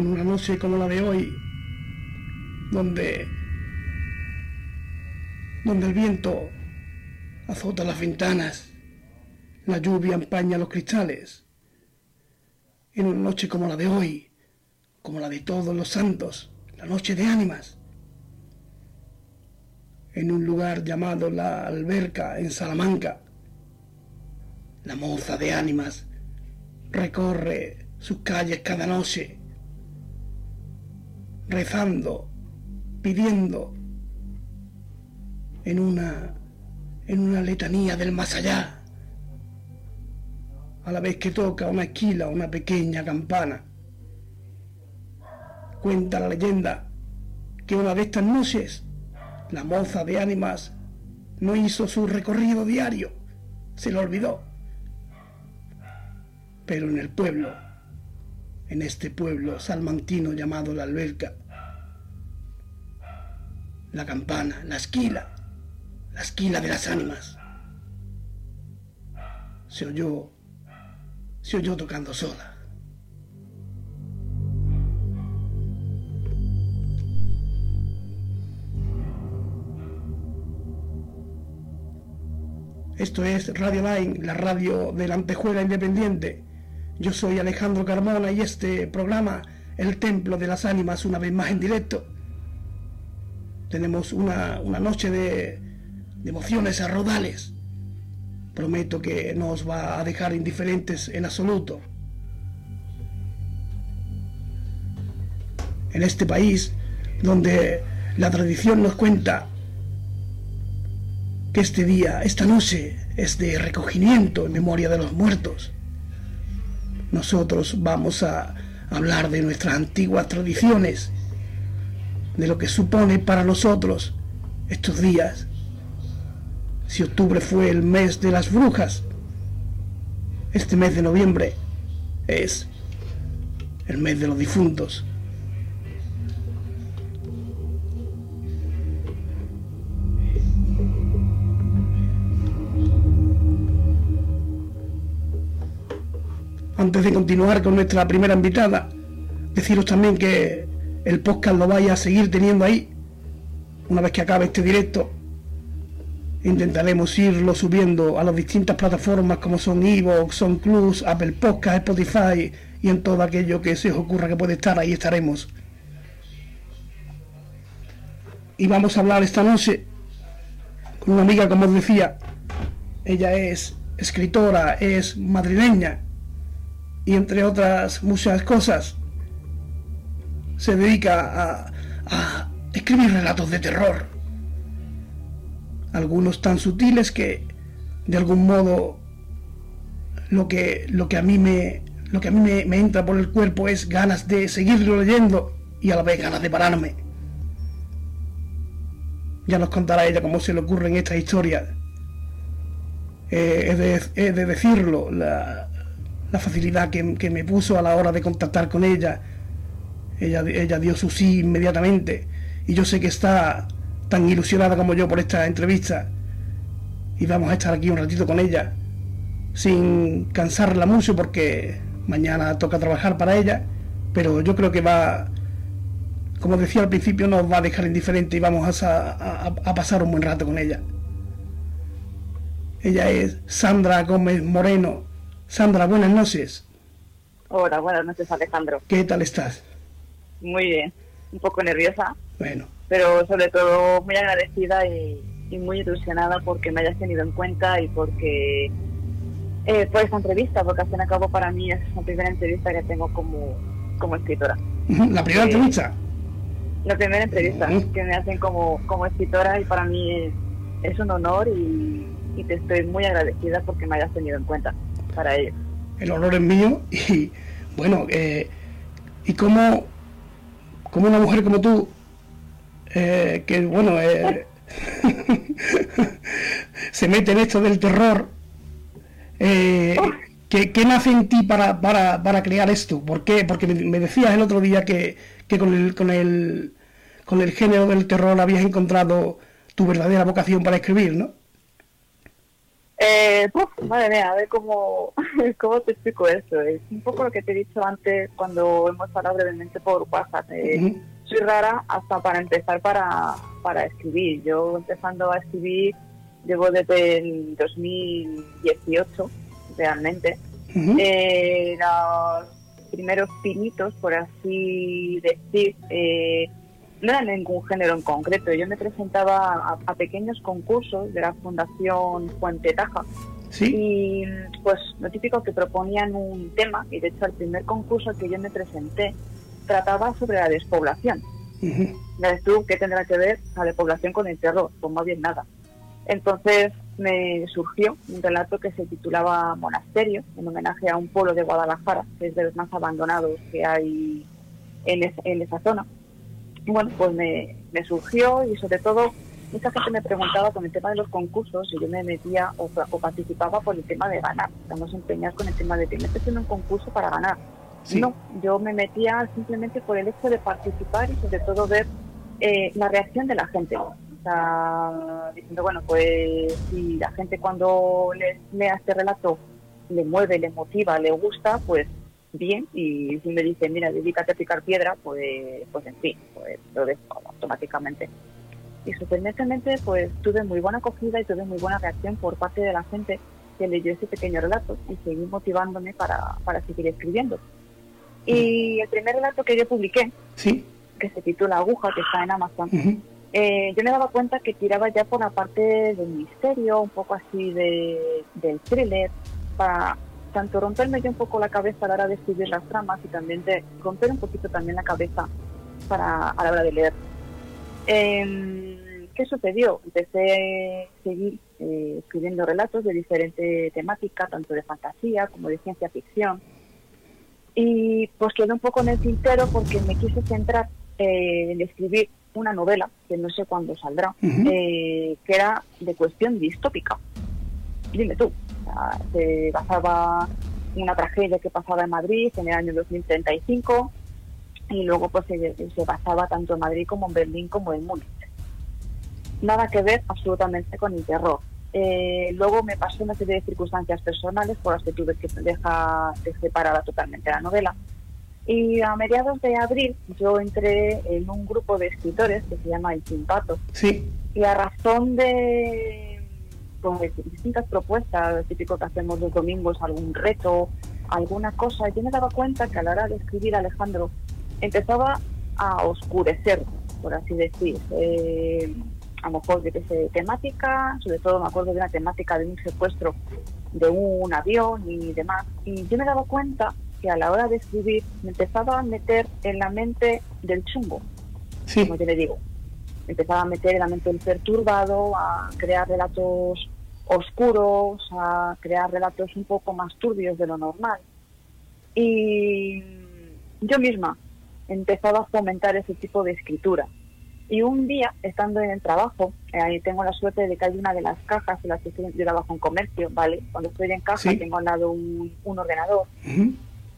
en una noche como la de hoy, donde, donde el viento azota las ventanas, la lluvia empaña los cristales, en una noche como la de hoy, como la de todos los santos, la noche de ánimas, en un lugar llamado la alberca en Salamanca, la moza de ánimas recorre sus calles cada noche, rezando, pidiendo en una en una letanía del más allá, a la vez que toca una esquila, una pequeña campana. Cuenta la leyenda que una de estas noches la moza de ánimas no hizo su recorrido diario, se lo olvidó. Pero en el pueblo, en este pueblo salmantino llamado la alberca, la campana, la esquila, la esquila de las ánimas, se oyó, se oyó tocando sola. Esto es Radio Line, la radio de la Antejuela Independiente. Yo soy Alejandro Carmona y este programa, El Templo de las Ánimas, una vez más en directo. Tenemos una, noche de, emociones a. Prometo que no os va a dejar indiferentes en absoluto. En este país, donde la tradición nos cuenta que este día, esta noche, es de recogimiento en memoria de los muertos. Nosotros vamos a hablar de nuestras antiguas tradiciones, de lo que supone para nosotros estos días. Si octubre fue el mes de las brujas, este mes de noviembre es el mes de los difuntos. antes de continuar con nuestra primera invitada, deciros también que el podcast lo vaya a seguir teniendo ahí. Una vez que acabe este directo, intentaremos irlo subiendo a las distintas plataformas como son Evox, son Clubs, Apple Podcast, Spotify y en todo aquello que se os ocurra que puede estar, ahí estaremos. Y vamos a hablar esta noche con una amiga, como os decía, ella es escritora, es madrileña, y entre otras muchas cosas se dedica a, escribir relatos de terror. Algunos tan sutiles que de algún modo lo que, lo que a mí, me, lo que a mí me, entra por el cuerpo es ganas de seguirlo leyendo y a la vez ganas de pararme. Ya nos contará ella cómo se le ocurren estas historias. Eh, he, de, decirlo, la facilidad que, me puso a la hora de contactar con ella. Ella. Ella dio su sí inmediatamente y yo sé que está tan ilusionada como yo por esta entrevista y vamos a estar aquí un ratito con ella sin cansarla mucho porque mañana toca trabajar para ella, pero yo creo que va, como decía al principio, nos va a dejar indiferente y vamos a, a pasar un buen rato con ella. Ella es Sandra Gómez Moreno, Sandra, buenas noches. Hola, buenas noches, Alejandro. ¿Qué tal estás? Muy bien, un poco nerviosa. Bueno. Pero sobre todo muy agradecida y, muy ilusionada porque me hayas tenido en cuenta y porque eh, por esta entrevista, porque al fin y al cabo para mí es la primera entrevista que tengo como, como escritora. ¿La primera eh, entrevista? La primera entrevista que me hacen como, como escritora y para mí es, un honor y, y te estoy muy agradecida porque me hayas tenido en cuenta para ellos. El honor es mío y bueno, eh, y como, como una mujer como tú, eh, que bueno, eh, se mete en esto del terror, eh, ¿qué, nace en ti para, para, para, crear esto? ¿Por qué? Porque me, decías el otro día que, que con, el, con, el, con el género del terror habías encontrado tu verdadera vocación para escribir, ¿no? Eh, madre mía, a ver cómo, cómo te explico eso. Es un poco lo que te he dicho antes cuando hemos hablado brevemente por WhatsApp. Eh, soy rara hasta para empezar para, para escribir. Yo empezando a escribir llevo desde el 2018 realmente. eh, los primeros pinitos, por así decir, eh, no era ningún género en concreto. Yo me presentaba a, pequeños concursos de la Fundación Fuente Taja. Y pues lo típico que proponían un tema, y de hecho el primer concurso que yo me presenté trataba sobre la despoblación. Uh tú qué tendrá que ver la despoblación con el terror? Pues más bien nada. Entonces me surgió un relato que se titulaba Monasterio, en homenaje a un pueblo de Guadalajara, que es de los más abandonados que hay en, en esa zona bueno, pues me, surgió y sobre todo mucha gente me preguntaba con el tema de los concursos y yo me metía o, participaba por el tema de ganar. Estamos empeñados con el tema de que metes en un concurso para ganar. No, yo me metía simplemente por el hecho de participar y sobre todo ver eh, la reacción de la gente. O sea, diciendo, bueno, pues si la gente cuando les lea este relato le mueve, le motiva, le gusta, pues bien y si me dicen, mira, dedícate a picar piedra, pues, pues en fin, pues lo dejo automáticamente. Y sorprendentemente, pues tuve muy buena acogida y tuve muy buena reacción por parte de la gente que leyó ese pequeño relato y seguí motivándome para, para seguir escribiendo. Y el primer relato que yo publiqué, ¿Sí? que se titula Aguja, que está en Amazon, eh, yo me daba cuenta que tiraba ya por la parte del misterio, un poco así de, del thriller, para tanto romperme yo un poco la cabeza a la hora de escribir las tramas y también de romper un poquito también la cabeza para a la hora de leer. Em, ¿Qué sucedió? Empecé a seguir eh, escribiendo relatos de diferente temática, tanto de fantasía como de ciencia ficción. Y pues quedé un poco en el tintero porque me quise centrar eh, en escribir una novela, que no sé cuándo saldrá, eh, que era de cuestión distópica. Dime tú, se basaba una tragedia que pasaba en Madrid en el año 2035 y luego pues se, basaba tanto en Madrid como en Berlín como en Múnich. Nada que ver absolutamente con el terror. Eh, luego me pasó una serie de circunstancias personales por las que tuve que dejar de separar totalmente la novela. Y a mediados de abril yo entré en un grupo de escritores que se llama El Chimpato. Sí. Y a razón de con distintas propuestas, típico que hacemos los domingos, algún reto, alguna cosa. Yo me daba cuenta que a la hora de escribir Alejandro empezaba a oscurecer, por así decir. Eh, a lo mejor de temática, sobre todo me acuerdo de una temática de un secuestro de un avión y demás. Y yo me daba cuenta que a la hora de escribir me empezaba a meter en la mente del chungo, como yo le digo empezaba a meter en la mente del perturbado, a crear relatos oscuros, a crear relatos un poco más turbios de lo normal. Y yo misma empezaba a fomentar ese tipo de escritura. Y un día, estando en el trabajo, eh, ahí tengo la suerte de que hay una de las cajas en las que estoy, yo trabajo en comercio, ¿vale? Cuando estoy en caja tengo al lado un, ordenador.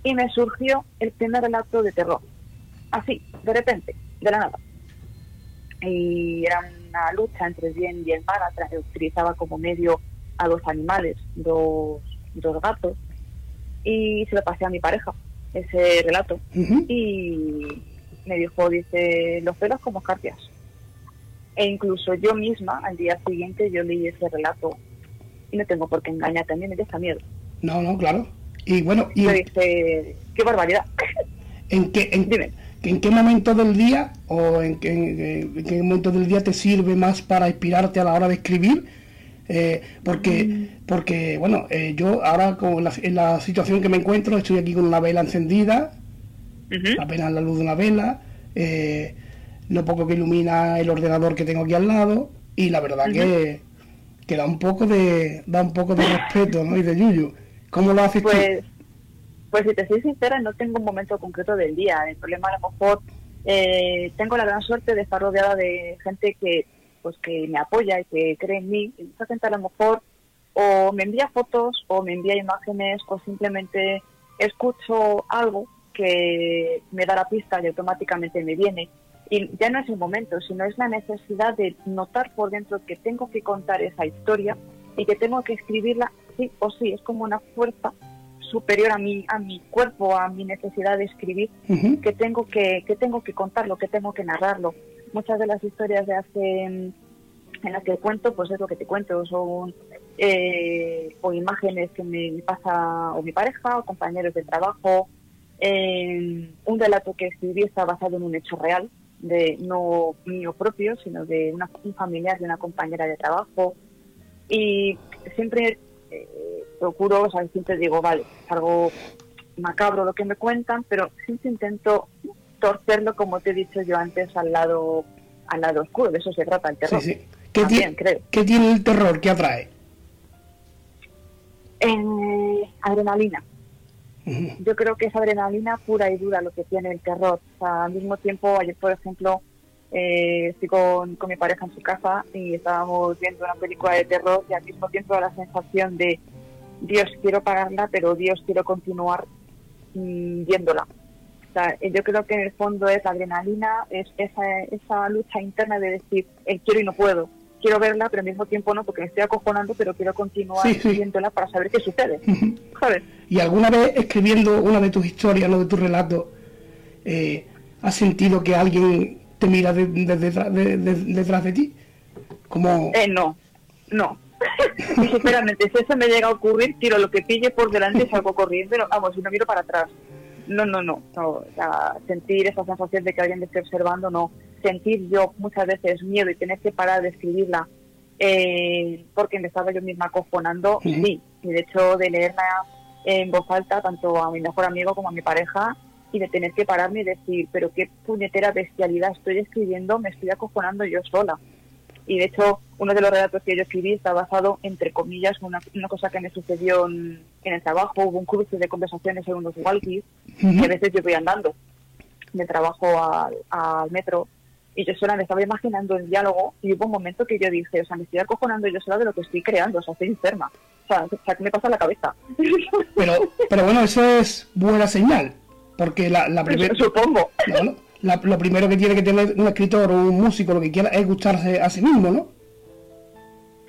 Y me surgió el primer relato de terror. Así, de repente, de la nada y era una lucha entre el bien y el mal, utilizaba como medio a dos animales, dos, dos gatos, y se lo pasé a mi pareja, ese relato, y me dijo, dice, los pelos como escarpias. E incluso yo misma, al día siguiente, yo leí ese relato, y no tengo por qué engañar, también me deja miedo. No, no, claro. Y bueno, y... Me dice, qué barbaridad. ¿En qué, en, Dime en qué momento del día o en qué, momento del día te sirve más para inspirarte a la hora de escribir. Eh, porque, mm. porque, bueno, eh, yo ahora con en la situación que me encuentro, estoy aquí con una vela encendida, apenas la luz de una vela, eh, lo poco que ilumina el ordenador que tengo aquí al lado, y la verdad que, que, da un poco de da un poco de respeto, ¿no? Y de yuyu. ¿Cómo lo haces pues... Pues si te soy sincera, no tengo un momento concreto del día. El problema a lo mejor eh, tengo la gran suerte de estar rodeada de gente que pues que me apoya y que cree en mí. Y mucha gente a lo mejor o me envía fotos o me envía imágenes o simplemente escucho algo que me da la pista y automáticamente me viene. Y ya no es el momento, sino es la necesidad de notar por dentro que tengo que contar esa historia y que tengo que escribirla sí o sí, es como una fuerza superior a mi, a mi cuerpo, a mi necesidad de escribir, que, tengo que, que tengo que contarlo, que tengo que narrarlo. Muchas de las historias de hace en las que cuento, pues es lo que te cuento, son eh, o imágenes que me pasa o mi pareja o compañeros de trabajo. un relato que escribí está basado en un hecho real, de no mío propio, sino de una, un familiar de una compañera de trabajo. Y siempre eh, procuro, o sea, siempre digo, vale, es algo macabro lo que me cuentan, pero siempre intento torcerlo, como te he dicho yo antes, al lado al lado oscuro, de eso se trata el terror. Sí, ¿Qué, tiene, ¿Qué tiene el terror? ¿Qué atrae? Eh, adrenalina. Yo creo que es adrenalina pura y dura lo que tiene el terror. O sea, al mismo tiempo, ayer, por ejemplo, eh, estoy con, con, mi pareja en su casa y estábamos viendo una película de terror y al mismo tiempo la sensación de Dios, quiero pagarla, pero Dios, quiero continuar mm, viéndola. O sea, yo creo que en el fondo es adrenalina, es esa, esa lucha interna de decir, eh, quiero y no puedo quiero verla, pero al mismo tiempo no, porque me estoy acojonando, pero quiero continuar viéndola para saber qué sucede. ¿Y alguna vez escribiendo una de tus historias, no de tus relatos, eh, has sentido que alguien te mira detrás de, ti? Como... Eh, no, no. sinceramente, si eso me llega a ocurrir, tiro lo que pille por delante y salgo corriendo, vamos, y no miro para atrás. No, no, no. no sentir esa sensación de que alguien me esté observando, no sentir yo muchas veces miedo y tener que parar de escribirla eh, porque me estaba yo misma acojonando, sí. Y de hecho de leerla en voz alta, tanto a mi mejor amigo como a mi pareja, y de tener que pararme y decir, pero qué puñetera bestialidad estoy escribiendo, me estoy acojonando yo sola. Y de hecho, uno de los relatos que yo escribí está basado, entre comillas, en una, una cosa que me sucedió en, el trabajo. Hubo un cruce de conversaciones en unos walkies, que a veces yo voy andando de trabajo al, al metro y yo sola me estaba imaginando el diálogo y hubo un momento que yo dije, o sea, me estoy acojonando yo sola de lo que estoy creando, o sea, estoy enferma. O sea, ¿qué me pasa en la cabeza? Pero, pero bueno, eso es buena señal, porque la, la primera... Supongo. Lo primero que tiene que tener un escritor o un músico, lo que quiera, es gustarse a sí mismo, ¿no?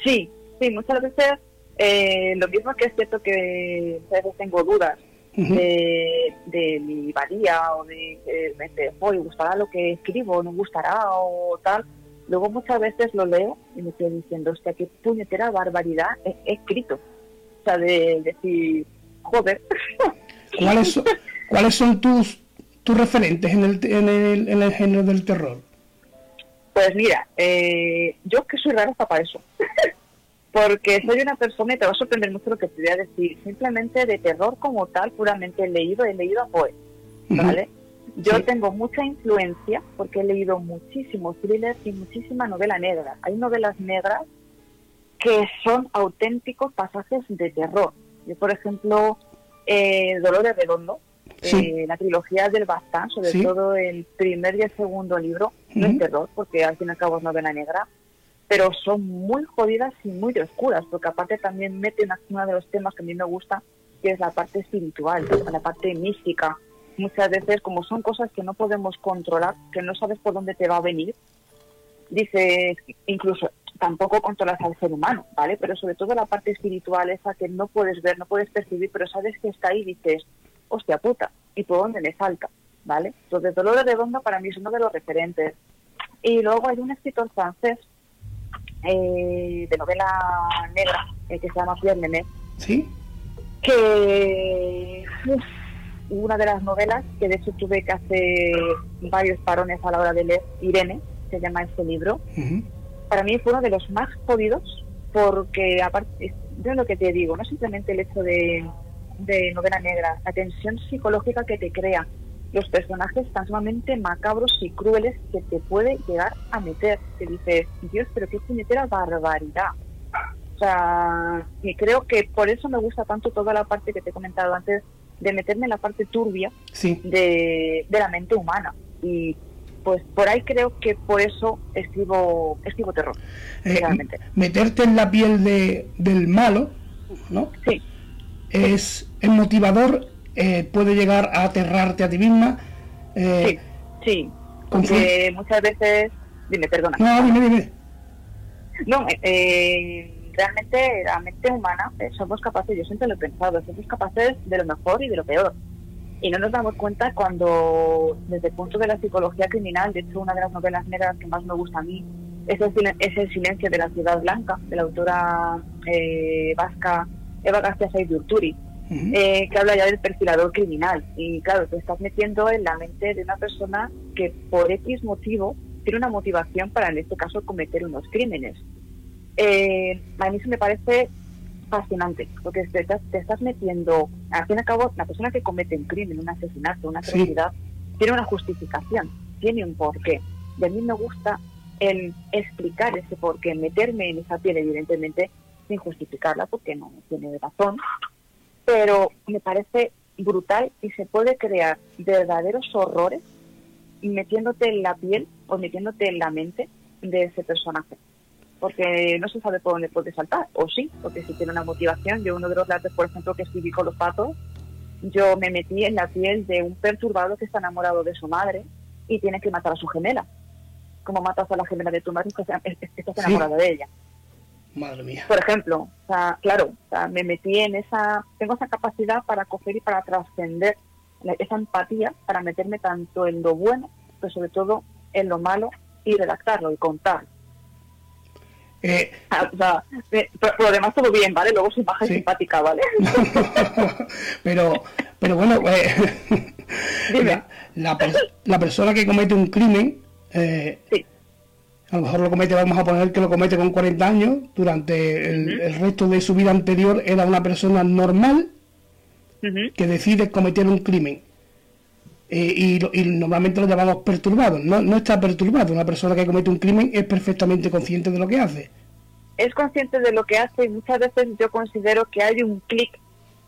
Sí, sí, muchas veces eh, lo mismo que es cierto que a veces tengo dudas de, mi valía o de, de, hoy gustará lo que escribo, no gustará o tal. Luego muchas veces lo leo y me estoy diciendo, hostia, qué puñetera barbaridad he, escrito. O sea, de, decir, joder. ¿Cuáles son, ¿Cuáles son tus, tus referentes en el, en, el, en el género del terror? Pues mira, eh, yo que soy rara hasta para eso. porque soy una persona y te va a sorprender mucho lo que te voy a decir. Simplemente de terror como tal, puramente he leído, he leído a Poe, ¿vale? Yo tengo mucha influencia porque he leído muchísimos thrillers y muchísima novela negra. Hay novelas negras que son auténticos pasajes de terror. Yo, por ejemplo, eh, Dolores Redondo, eh, la trilogía del Bastán, sobre todo el primer y el segundo libro, no es terror, porque al fin y al cabo es novela negra, pero son muy jodidas y muy oscuras, porque aparte también meten uno de los temas que a mí me gusta, que es la parte espiritual, la parte mística. Muchas veces, como son cosas que no podemos controlar, que no sabes por dónde te va a venir, dices, incluso tampoco controlas al ser humano, ¿vale? Pero sobre todo la parte espiritual, esa que no puedes ver, no puedes percibir, pero sabes que está ahí dices, hostia puta, ¿y por dónde me falta? ¿Vale? Entonces, Dolores de Bonda para mí es uno de los referentes. Y luego hay un escritor francés eh, de novela negra eh, que se llama Pierre Nemet. Sí. Que una de las novelas que de hecho tuve que hacer varios parones a la hora de leer, Irene, se llama este libro. Para mí fue uno de los más jodidos porque aparte, yo lo que te digo, no simplemente el hecho de, de novela negra, la tensión psicológica que te crea, los personajes tan sumamente macabros y crueles que te puede llegar a meter. Te dices, Dios, pero qué puñetera barbaridad. O sea, y creo que por eso me gusta tanto toda la parte que te he comentado antes, de meterme en la parte turbia de, la mente humana. Y pues por ahí creo que por eso escribo, escribo terror. Eh, meterte en la piel de, del malo, ¿no? Sí. Es, es motivador eh, puede llegar a aterrarte a ti misma. Eh, sí, sí. Muchas veces. Dime, perdona. No, dime, dime. No, eh, realmente la mente humana eh, somos capaces, yo siempre lo he pensado, somos capaces de lo mejor y de lo peor. Y no nos damos cuenta cuando, desde el punto de la psicología criminal, de hecho una de las novelas negras que más me gusta a mí es el, es el silencio de la ciudad blanca, de la autora eh, vasca Eva García Said Urturi, eh, que habla ya del perfilador criminal. Y claro, te estás metiendo en la mente de una persona que por X motivo tiene una motivación para, en este caso, cometer unos crímenes. Eh, a mí eso me parece fascinante, porque te estás, metiendo, al fin y al cabo, la persona que comete un crimen, un asesinato, una atrocidad, tiene una justificación, tiene un porqué. Y a mí me gusta el explicar ese porqué, meterme en esa piel, evidentemente, sin justificarla, porque no tiene razón, pero me parece brutal y se puede crear verdaderos horrores metiéndote en la piel o metiéndote en la mente de ese personaje. Porque no se sabe por dónde puede saltar, o sí, porque si tiene una motivación. Yo, uno de los datos, por ejemplo, que escribí con los patos, yo me metí en la piel de un perturbado que está enamorado de su madre y tiene que matar a su gemela. Como matas a la gemela de tu madre, estás enamorado de ella. Madre mía. Por ejemplo, o sea, claro, me metí en esa, tengo esa capacidad para coger y para trascender esa empatía, para meterme tanto en lo bueno, pero sobre todo en lo malo y redactarlo y contar. Eh, ah, o sea, por, lo demás todo bien, ¿vale? Luego su imagen simpática, ¿vale? pero, pero bueno, eh, la, la, persona que comete un crimen eh, sí a lo mejor lo comete, vamos a poner que lo comete con 40 años, durante el, resto de su vida anterior era una persona normal que decide cometer un crimen. Eh, y, normalmente lo llamamos perturbado. No, no está perturbado. Una persona que comete un crimen es perfectamente consciente de lo que hace. Es consciente de lo que hace y muchas veces yo considero que hay un clic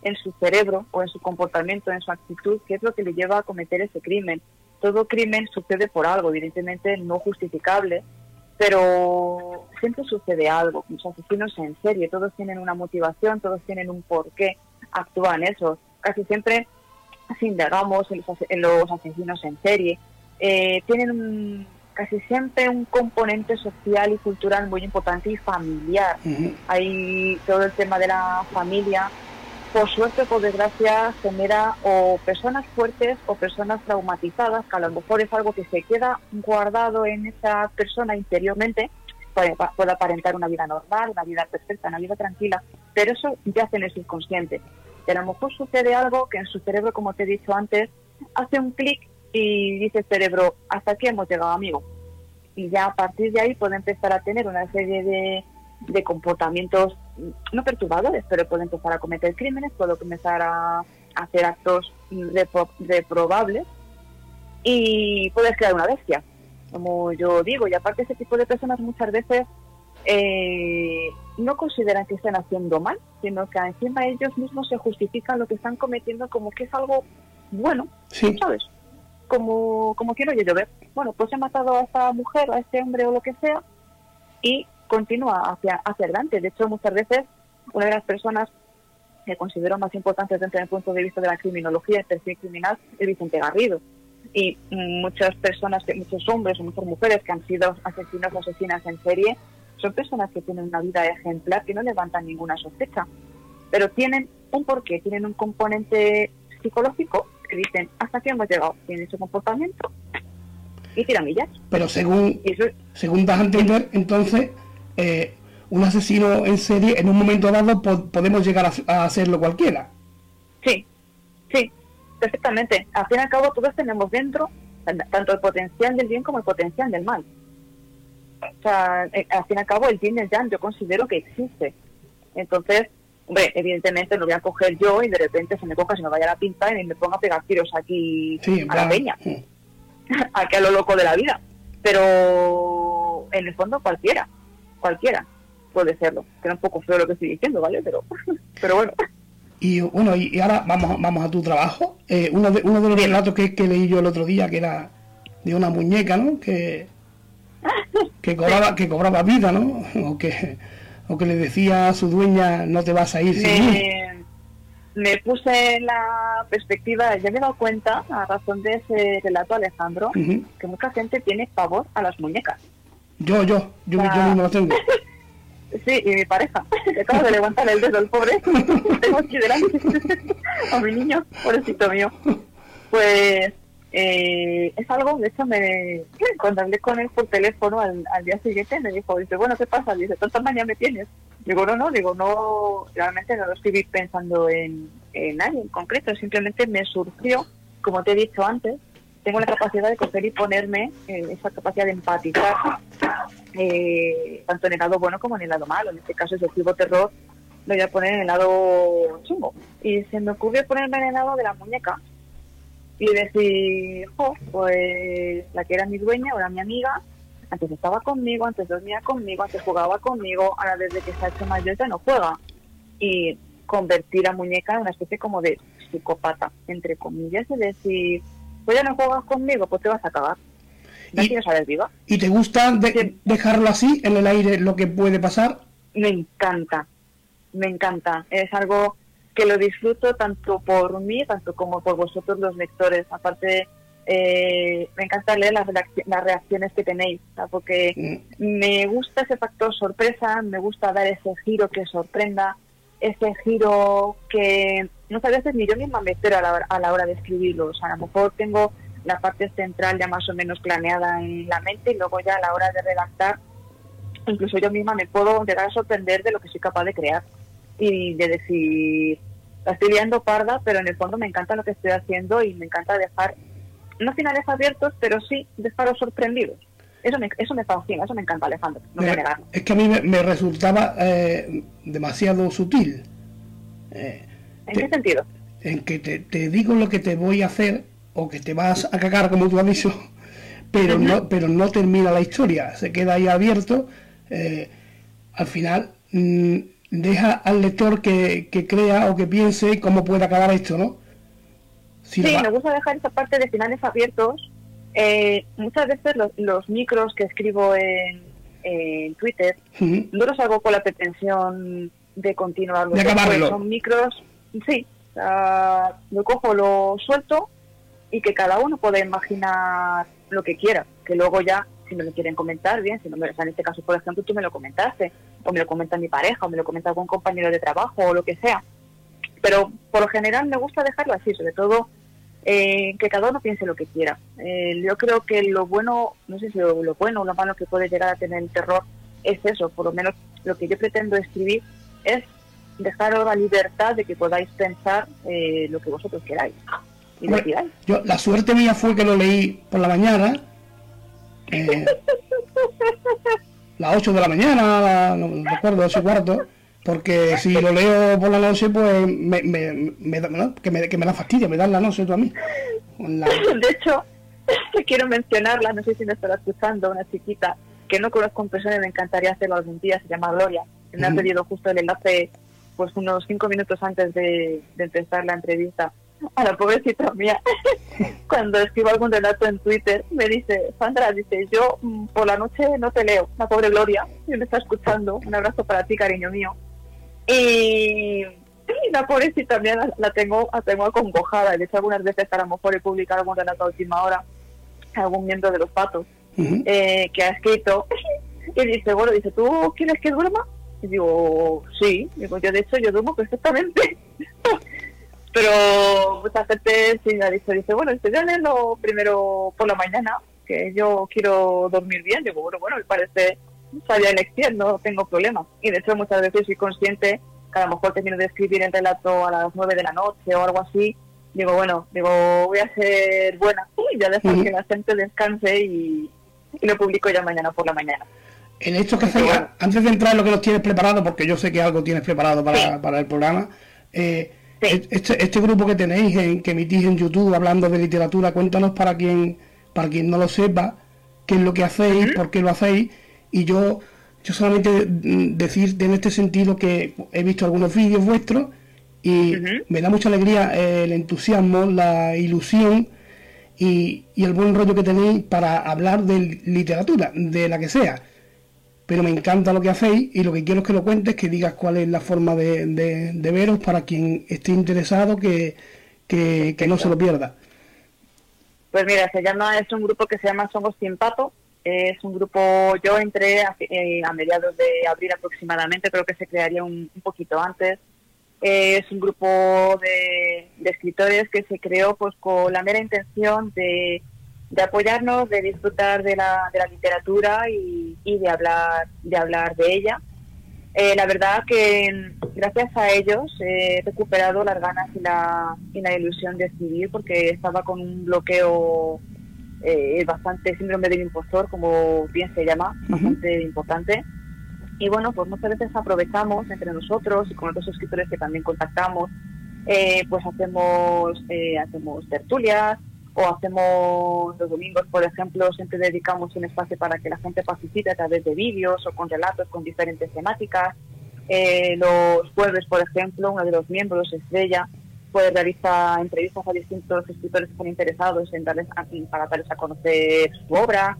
en su cerebro o en su comportamiento, en su actitud, que es lo que le lleva a cometer ese crimen. Todo crimen sucede por algo, evidentemente no justificable, pero siempre sucede algo. Los asesinos en serie, todos tienen una motivación, todos tienen un porqué actúan eso. Casi siempre, si indagamos en los, asesinos en serie, eh, tienen casi siempre un componente social y cultural muy importante y familiar. Hay todo el tema de la familia por suerte o por desgracia genera o personas fuertes o personas traumatizadas, que a lo mejor es algo que se queda guardado en esa persona interiormente, puede, puede aparentar una vida normal, una vida perfecta, una vida tranquila, pero eso ya en el subconsciente. Y a lo mejor sucede algo que en su cerebro, como te he dicho antes, hace un clic y dice cerebro, hasta aquí hemos llegado, amigo. Y ya a partir de ahí puede empezar a tener una serie de, de comportamientos no perturbadores, pero puede empezar a cometer crímenes, puede comenzar a, hacer actos reprobables y puedes crear una bestia, como yo digo. Y aparte ese tipo de personas muchas veces eh, no consideran que estén haciendo mal, sino que encima ellos mismos se justifican lo que están cometiendo como que es algo bueno, ¿sabes? Como, como quiero yo ver. Bueno, pues he matado a esta mujer, a este hombre o lo que sea, y continúa hacia, hacia adelante. De hecho, muchas veces una de las personas que considero más importantes desde el punto de vista de la criminología, el perfil criminal, es Vicente Garrido. Y muchas personas, muchos hombres o muchas mujeres que han sido asesinos o asesinas en serie, son personas que tienen una vida ejemplar, que no levantan ninguna sospecha, pero tienen un porqué, tienen un componente psicológico que dicen, hasta aquí hemos llegado, tienen ese comportamiento y tiramillas. Pero según, según das a entender, entonces eh, un asesino en serie, en un momento dado podemos llegar a, hacerlo cualquiera. Sí, sí, perfectamente. Al fin y al cabo todos tenemos dentro tanto el potencial del bien como el potencial del mal. O sea, eh, al fin y al cabo el bien y el yang yo considero que existe. Entonces, hombre, evidentemente lo voy a coger yo y de repente se me coja, se me vaya la pinta y me ponga a pegar tiros aquí a la peña. aquí a lo loco de la vida. Pero en el fondo cualquiera cualquiera puede serlo. Queda un poco feo lo que estoy diciendo, ¿vale? Pero, pero bueno. Y bueno, y, ahora vamos, vamos a tu trabajo. Eh, uno, de, uno de los relatos que, que, leí yo el otro día, que era de una muñeca, ¿no? Que, que cobraba, que cobraba vida, ¿no? O que, o que le decía a su dueña, no te vas a ir me, Me puse en la perspectiva, ya me he dado cuenta, a razón de ese relato, Alejandro, que mucha gente tiene pavor a las muñecas. Yo, yo, yo, yo mismo lo tengo. sí, y mi pareja, que acaba de levantar el dedo, el pobre, tengo aquí delante a mi niño, pobrecito mío. Pues eh, es algo, de hecho, me, cuando hablé con él por teléfono al, día siguiente, me dijo, dice, bueno, ¿qué pasa? Dice, ¿tanta mañana me tienes? Digo, no, no, digo, no, realmente no lo estoy pensando en, en nadie en concreto, simplemente me surgió, como te he dicho antes, tengo la capacidad de coger y ponerme eh, esa capacidad de empatizar, eh, tanto en el lado bueno como en el lado malo. En este caso, el tipo terror lo voy a poner en el lado chungo. Y se me ocurrió ponerme en el lado de la muñeca y decir, jo, pues la que era mi dueña, ahora mi amiga, antes estaba conmigo, antes dormía conmigo, antes jugaba conmigo, ahora desde que se ha hecho mayor ya no juega. Y convertir a muñeca en una especie como de psicópata, entre comillas, es decir, pues ya no juegas conmigo, pues te vas a acabar. No y, quieres viva. ¿Y te gusta dejarlo así, en el aire, lo que puede pasar? Me encanta, me encanta. Es algo que lo disfruto tanto por mí, tanto como por vosotros los lectores. Aparte, eh, me encanta leer las, las reacciones que tenéis, porque mm. me gusta ese factor sorpresa, me gusta dar ese giro que sorprenda, ese giro que muchas veces ni yo misma me espero a la, a la hora de escribirlo. O sea, a lo mejor tengo la parte central ya más o menos planeada en la mente y luego ya a la hora de redactar, incluso yo misma me puedo llegar a sorprender de lo que soy capaz de crear y de decir, la estoy liando parda, pero en el fondo me encanta lo que estoy haciendo y me encanta dejar, no finales abiertos, pero sí dejaros sorprendidos. Eso me, eso me fascina, eso me encanta, Alejandro. No es que a mí me, resultaba eh, demasiado sutil. Eh, ¿En qué sentido? En que te, digo lo que te voy a hacer o que te vas a cagar, como tú has dicho, pero, no, pero no termina la historia, se queda ahí abierto. Eh, al final mm, deja al lector que, crea o que piense cómo puede acabar esto, ¿no? sí, me gusta dejar esa parte de finales abiertos eh, muchas veces los, micros que escribo en, Twitter no los hago con la pretensión de continuar. De Son micros, sí, lo cojo, lo suelto y que cada uno pueda imaginar lo que quiera, que luego ya, si me lo quieren comentar, bien, si no me, en este caso, por ejemplo, tú me lo comentaste, o me lo comenta mi pareja, o me lo comenta algún compañero de trabajo, o lo que sea. Pero por lo general me gusta dejarlo así, sobre todo eh, que cada uno piense lo que quiera. Eh, yo creo que lo bueno, no sé si lo, bueno o lo malo que puede llegar a tener el terror es eso, por lo menos lo que yo pretendo escribir es dejaros la libertad de que podáis pensar eh, lo que vosotros queráis. Y yo, la suerte mía fue que lo leí por la mañana, las 8 de la mañana, no recuerdo, 8 y cuarto, porque si lo leo por la noche, pues me, me, me da, que, me, que me da fastidio, me da la noche tú a mí. De hecho, quiero mencionarla, no sé si me estará escuchando, una chiquita que no conozco en persona y me encantaría hacerlo algún día, se llama Gloria. Me ha pedido justo el enlace pues unos cinco minutos antes de, empezar la entrevista. A la pobrecita mía, cuando escribo algún relato en Twitter, me dice, Sandra, dice, yo mm, por la noche no te leo, la pobre Gloria, y me está escuchando. Un abrazo para ti, cariño mío. Y, la pobrecita también la, tengo, la tengo acongojada. De hecho, algunas veces a lo mejor he publicado algún relato a última hora, algún miembro de los patos, eh, que ha escrito y dice, bueno, dice, ¿tú quieres que duerma? Y digo, sí, digo, yo de hecho yo duermo perfectamente. Pero mucha gente sí me ha dicho, dice, bueno, lo primero por la mañana, que yo quiero dormir bien. Digo, bueno, bueno, me parece sabía elección, no tengo problema. Y de hecho muchas veces soy consciente que a lo mejor termino de escribir el relato a las nueve de la noche o algo así. Digo, bueno, digo, voy a ser buena y ya dejar que la gente descanse y, lo publico ya mañana por la mañana. En esto que hacéis, antes de entrar en lo que nos tienes preparado, porque yo sé que algo tienes preparado para, para el programa, eh, este, este, grupo que tenéis, en, que emitís en YouTube hablando de literatura, cuéntanos para quien, para quien no lo sepa, qué es lo que hacéis, por qué lo hacéis. Y yo, yo solamente decir en este sentido que he visto algunos vídeos vuestros y me da mucha alegría el entusiasmo, la ilusión y, el buen rollo que tenéis para hablar de literatura, de la que sea. Pero me encanta lo que hacéis y lo que quiero es que lo cuentes, que digas cuál es la forma de, de, veros para quien esté interesado, que, que, no se lo pierda. Pues mira, se llama, es un grupo que se llama Somos Sin Pato, Es un grupo, yo entré a, eh, a mediados de abril aproximadamente, creo que se crearía un, un poquito antes. Eh, es un grupo de, de, escritores que se creó pues con la mera intención de, de apoyarnos, de disfrutar de la, de la literatura y, y, de hablar de hablar de ella. Eh, la verdad que gracias a ellos he recuperado las ganas y la, y la ilusión de escribir porque estaba con un bloqueo eh, bastante síndrome del impostor, como bien se llama, bastante importante. Y bueno, pues muchas veces aprovechamos entre nosotros y con otros escritores que también contactamos, eh, pues hacemos, eh, hacemos tertulias o hacemos los domingos, por ejemplo, siempre dedicamos un espacio para que la gente participe a través de vídeos o con relatos con diferentes temáticas. Eh, los jueves, por ejemplo, uno de los miembros, Estrella, pues realiza entrevistas a distintos escritores que están interesados en darles para darles a conocer su obra.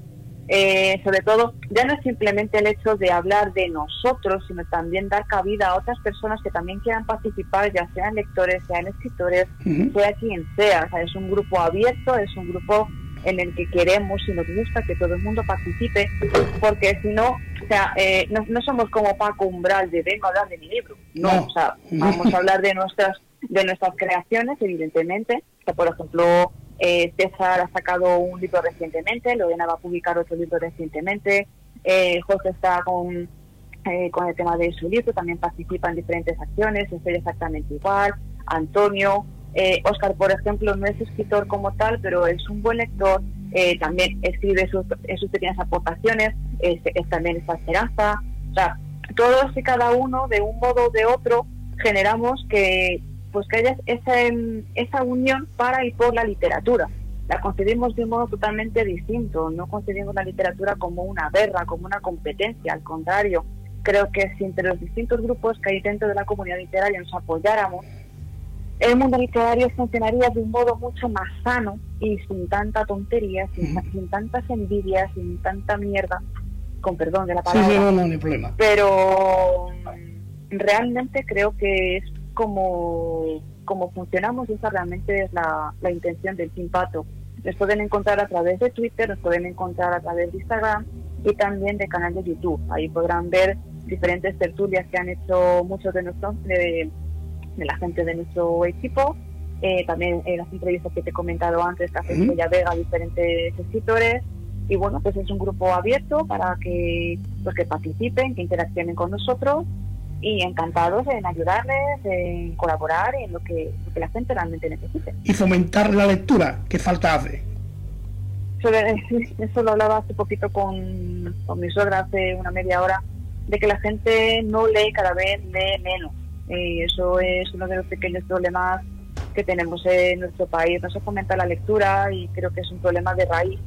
Eh, sobre todo, ya no es simplemente el hecho de hablar de nosotros, sino también dar cabida a otras personas que también quieran participar, ya sean lectores, sean escritores, uh -huh. sea quien sea. O sea. Es un grupo abierto, es un grupo en el que queremos y nos gusta que todo el mundo participe, porque si no, o sea, eh, no, no, somos como Paco Umbral de vengo a hablar de mi libro, no, no. o sea, vamos a hablar de nuestras de nuestras creaciones, evidentemente, por ejemplo eh, César ha sacado un libro recientemente, Lorena va a publicar otro libro recientemente, eh, José está con, eh, con el tema de su libro, también participa en diferentes acciones, estoy exactamente igual, Antonio, Oscar, por ejemplo, no es escritor como tal, pero es un buen lector, también escribe sus, sus pequeñas aportaciones, es, es también esta esperanza, o sea, todos y cada uno, de un modo o de otro, generamos que pues que haya esa, esa unión para y por la literatura. La concebimos de un modo totalmente distinto, no concebimos la literatura como una guerra, como una competencia, al contrario, creo que si entre los distintos grupos que hay dentro de la comunidad literaria nos apoyáramos, el mundo literario funcionaría de un modo mucho más sano y sin tanta tontería, sin, sin tantas envidias, sin tanta mierda, con perdón de la palabra. Sí, sí, no, no, no problema. Pero realmente creo que es como, como funcionamos esa realmente es la, la intención del Simpato. Nos pueden encontrar a través de Twitter, nos pueden encontrar a través de Instagram y también de canal de YouTube. Ahí podrán ver diferentes tertulias que han hecho muchos de nosotros, de, de la gente de nuestro equipo. Eh, también eh, las entrevistas que te he comentado antes, que hace Bella Vega, diferentes escritores. Y bueno, pues es un grupo abierto para que, pues que participen, que interaccionen con nosotros y encantados en ayudarles, en colaborar en lo que, lo que la gente realmente necesite. Y fomentar la lectura, ¿qué falta hace? Eso lo hablaba hace poquito con, con mi suegra hace una media hora, de que la gente no lee cada vez, lee menos. Y eso es uno de los pequeños problemas que tenemos en nuestro país. No se fomenta la lectura y creo que es un problema de raíz,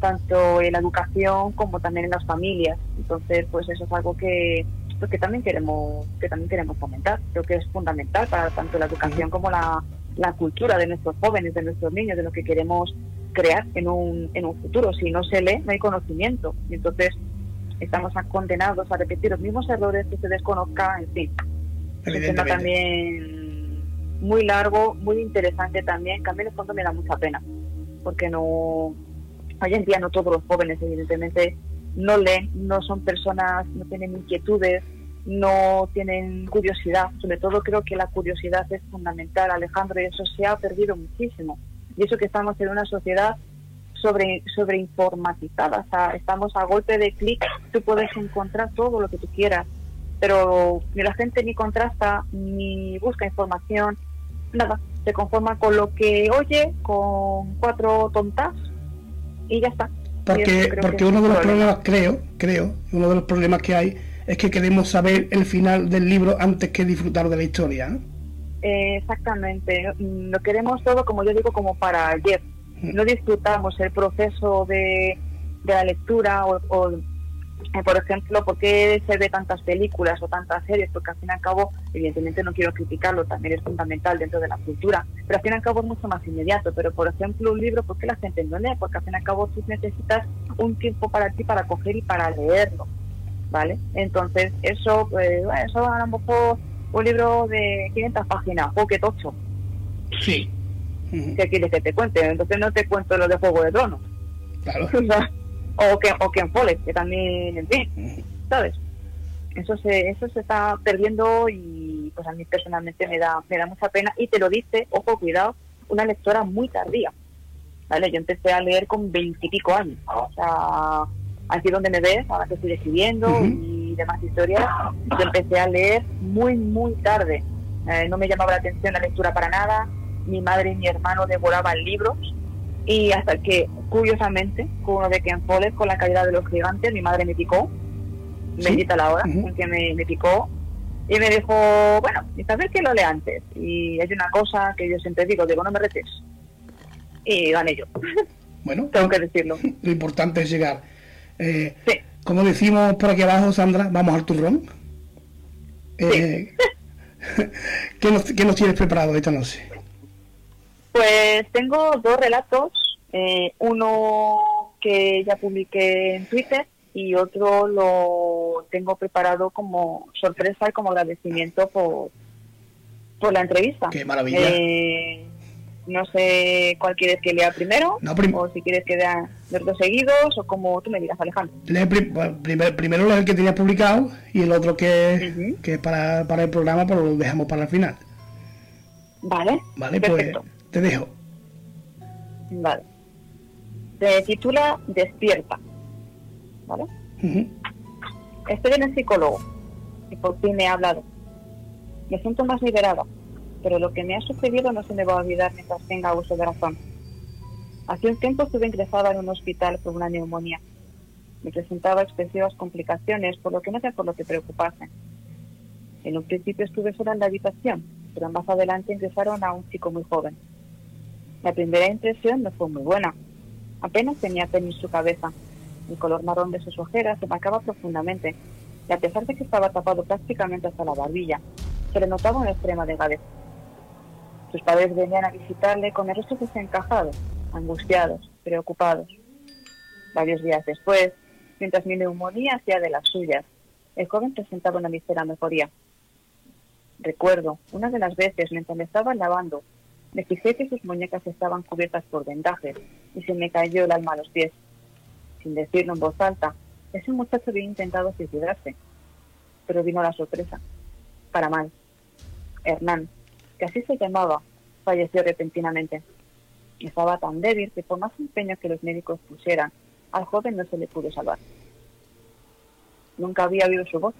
tanto en la educación como también en las familias. Entonces, pues eso es algo que, que también queremos que también queremos fomentar creo que es fundamental para tanto la educación como la, la cultura de nuestros jóvenes de nuestros niños de lo que queremos crear en un, en un futuro. Si no se lee no hay conocimiento. Y entonces estamos condenados a repetir los mismos errores que se desconozca en fin. Es un tema también muy largo muy interesante también que a mí en el fondo me da mucha pena porque no hoy en día no todos los jóvenes evidentemente no leen, no son personas, no tienen inquietudes, no tienen curiosidad. Sobre todo creo que la curiosidad es fundamental, Alejandro, y eso se ha perdido muchísimo. Y eso que estamos en una sociedad sobre, sobre informatizada, o sea, estamos a golpe de clic, tú puedes encontrar todo lo que tú quieras, pero ni la gente ni contrasta, ni busca información, nada, se conforma con lo que oye, con cuatro tontas y ya está porque, porque uno de los problemas, creo, creo, uno de los problemas que hay es que queremos saber el final del libro antes que disfrutar de la historia. ¿no? Eh, exactamente, lo queremos todo, como yo digo, como para ayer. No disfrutamos el proceso de, de la lectura o, o por ejemplo, ¿por qué se ve tantas películas o tantas series? Porque al fin y al cabo, evidentemente no quiero criticarlo, también es fundamental dentro de la cultura, pero al fin y al cabo es mucho más inmediato. Pero, por ejemplo, un libro, ¿por qué la gente no lee? Porque al fin y al cabo tú necesitas un tiempo para ti para coger y para leerlo, ¿vale? Entonces, eso, pues, eso a lo mejor un libro de 500 páginas, o que tocho. Sí. ¿Qué quieres que te cuente? Entonces no te cuento lo de Juego de Tronos. Claro. O que, o que en Follett, que también, en fin, ¿sabes? Eso se, eso se está perdiendo y pues a mí personalmente me da, me da mucha pena y te lo dice, ojo, cuidado, una lectora muy tardía. ¿Vale? Yo empecé a leer con veintipico años. O sea, aquí donde me ves, ahora que estoy escribiendo y demás historias, yo empecé a leer muy, muy tarde. Eh, no me llamaba la atención la lectura para nada. Mi madre y mi hermano devoraban libros y hasta que, curiosamente, uno de Ken Follett, con la calidad de los gigantes, mi madre me picó, ¿Sí? la hora, que me, me, picó y me dijo, bueno, y sabes que lo lea antes. Y es una cosa que yo siempre digo, digo, no me retes. Y gané yo. Bueno, tengo que decirlo. Lo importante es llegar. Eh, sí. Como decimos por aquí abajo, Sandra, vamos al turrón. Eh, ¿qué, nos, ¿Qué nos tienes preparado esta noche? Pues tengo dos relatos, eh, uno que ya publiqué en Twitter y otro lo tengo preparado como sorpresa y como agradecimiento por, por la entrevista. Qué maravilla. Eh, no sé cuál quieres que lea primero, o si quieres que lea los dos seguidos, o como tú me digas, Alejandro. primero el que tenías publicado y el otro que, que es para, para el programa, pero lo dejamos para el final. Vale. Vale, pues, Perfecto. pues te dejo. Vale. Se titula Despierta. ¿Vale? Estoy en el psicólogo y por fin me he hablado. Me siento más liberada, pero lo que me ha sucedido no se me va a olvidar mientras tenga uso de razón. Hace un tiempo estuve ingresada en un hospital por una neumonía. Me presentaba expresivas complicaciones, por lo que no sé por lo que preocuparse. En un principio estuve sola en la habitación, pero más adelante ingresaron a un chico muy joven. La primera impresión no fue muy buena. Apenas tenía en su cabeza. El color marrón de sus ojeras se marcaba profundamente, y a pesar de que estaba tapado prácticamente hasta la barbilla, se le notaba una extrema delgadez. Sus padres venían a visitarle con el rostro desencajado, angustiados, preocupados. Varios días después, mientras mi neumonía hacía de las suyas, el joven presentaba una ligera mejoría. Recuerdo, una de las veces mientras me estaba lavando, me fijé que sus muñecas estaban cubiertas por vendajes y se me cayó el alma a los pies. Sin decirlo en voz alta, ese muchacho había intentado suicidarse. Pero vino la sorpresa. Para mal. Hernán, que así se llamaba, falleció repentinamente. Estaba tan débil que por más empeño que los médicos pusieran, al joven no se le pudo salvar. Nunca había oído su voz,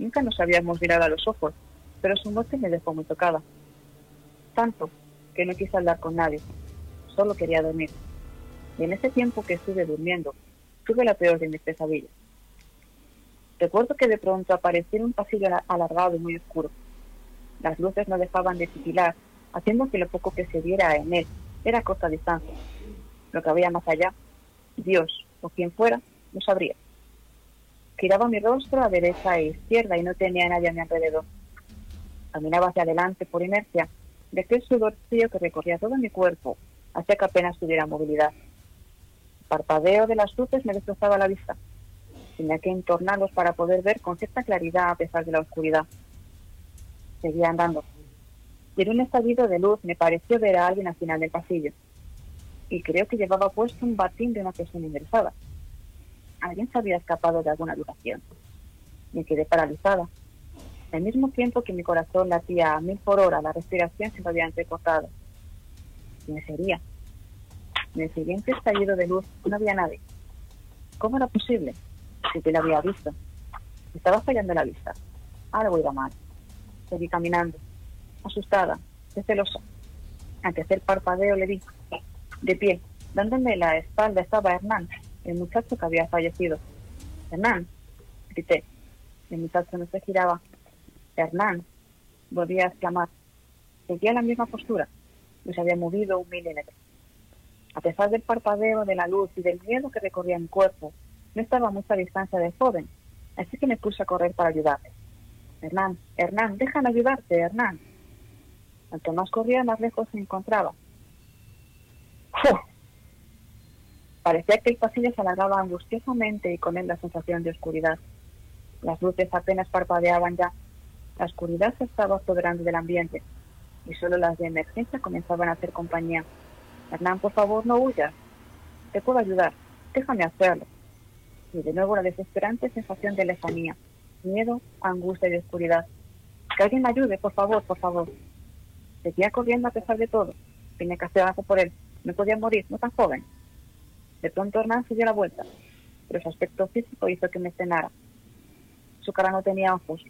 nunca nos habíamos mirado a los ojos, pero su muerte me dejó muy tocada. Tanto que no quise hablar con nadie, solo quería dormir. Y en ese tiempo que estuve durmiendo, tuve la peor de mis pesadillas. Recuerdo que de pronto apareció un pasillo alargado y muy oscuro. Las luces no dejaban de titilar, haciendo que lo poco que se viera en él era a corta distancia. Lo que había más allá, Dios o quien fuera, no sabría. Giraba mi rostro a derecha e izquierda y no tenía nadie a mi alrededor. Caminaba hacia adelante por inercia de aquel sudor frío que recorría todo mi cuerpo hacía que apenas tuviera movilidad. El parpadeo de las luces me destrozaba la vista. Tenía que entornarlos para poder ver con cierta claridad a pesar de la oscuridad. Seguía andando. Y en un estallido de luz me pareció ver a alguien al final del pasillo. Y creo que llevaba puesto un batín de una persona ingresada. Alguien se había escapado de alguna habitación. Me quedé paralizada, al mismo tiempo que mi corazón latía a mil por hora, la respiración se me había entrecortado. ¿Quién sería? En el siguiente estallido de luz no había nadie. ¿Cómo era posible? Si te la había visto. Estaba fallando la vista. Algo iba mal. Seguí caminando, asustada, celosa. Al tercer parpadeo le vi, de pie, dándome la espalda estaba Hernán, el muchacho que había fallecido. Hernán, grité. El muchacho no se giraba, Hernán, volvía a exclamar. Seguía la misma postura, no se había movido un milímetro. A pesar del parpadeo de la luz y del miedo que recorría mi cuerpo, no estaba a mucha distancia del joven, así que me puse a correr para ayudarle. Hernán, Hernán, déjame ayudarte, Hernán. Cuanto más corría, más lejos se encontraba. Parecía que el pasillo se alargaba angustiosamente y con él la sensación de oscuridad. Las luces apenas parpadeaban ya la oscuridad se estaba apoderando del ambiente y solo las de emergencia comenzaban a hacer compañía. Hernán, por favor, no huyas. Te puedo ayudar. Déjame hacerlo. Y de nuevo la desesperante sensación de lejanía, miedo, angustia y oscuridad. Que alguien me ayude, por favor, por favor. Seguía corriendo a pesar de todo. Tenía que hacer algo por él. No podía morir, no tan joven. De pronto Hernán se dio la vuelta, pero su aspecto físico hizo que me cenara. Su cara no tenía ojos.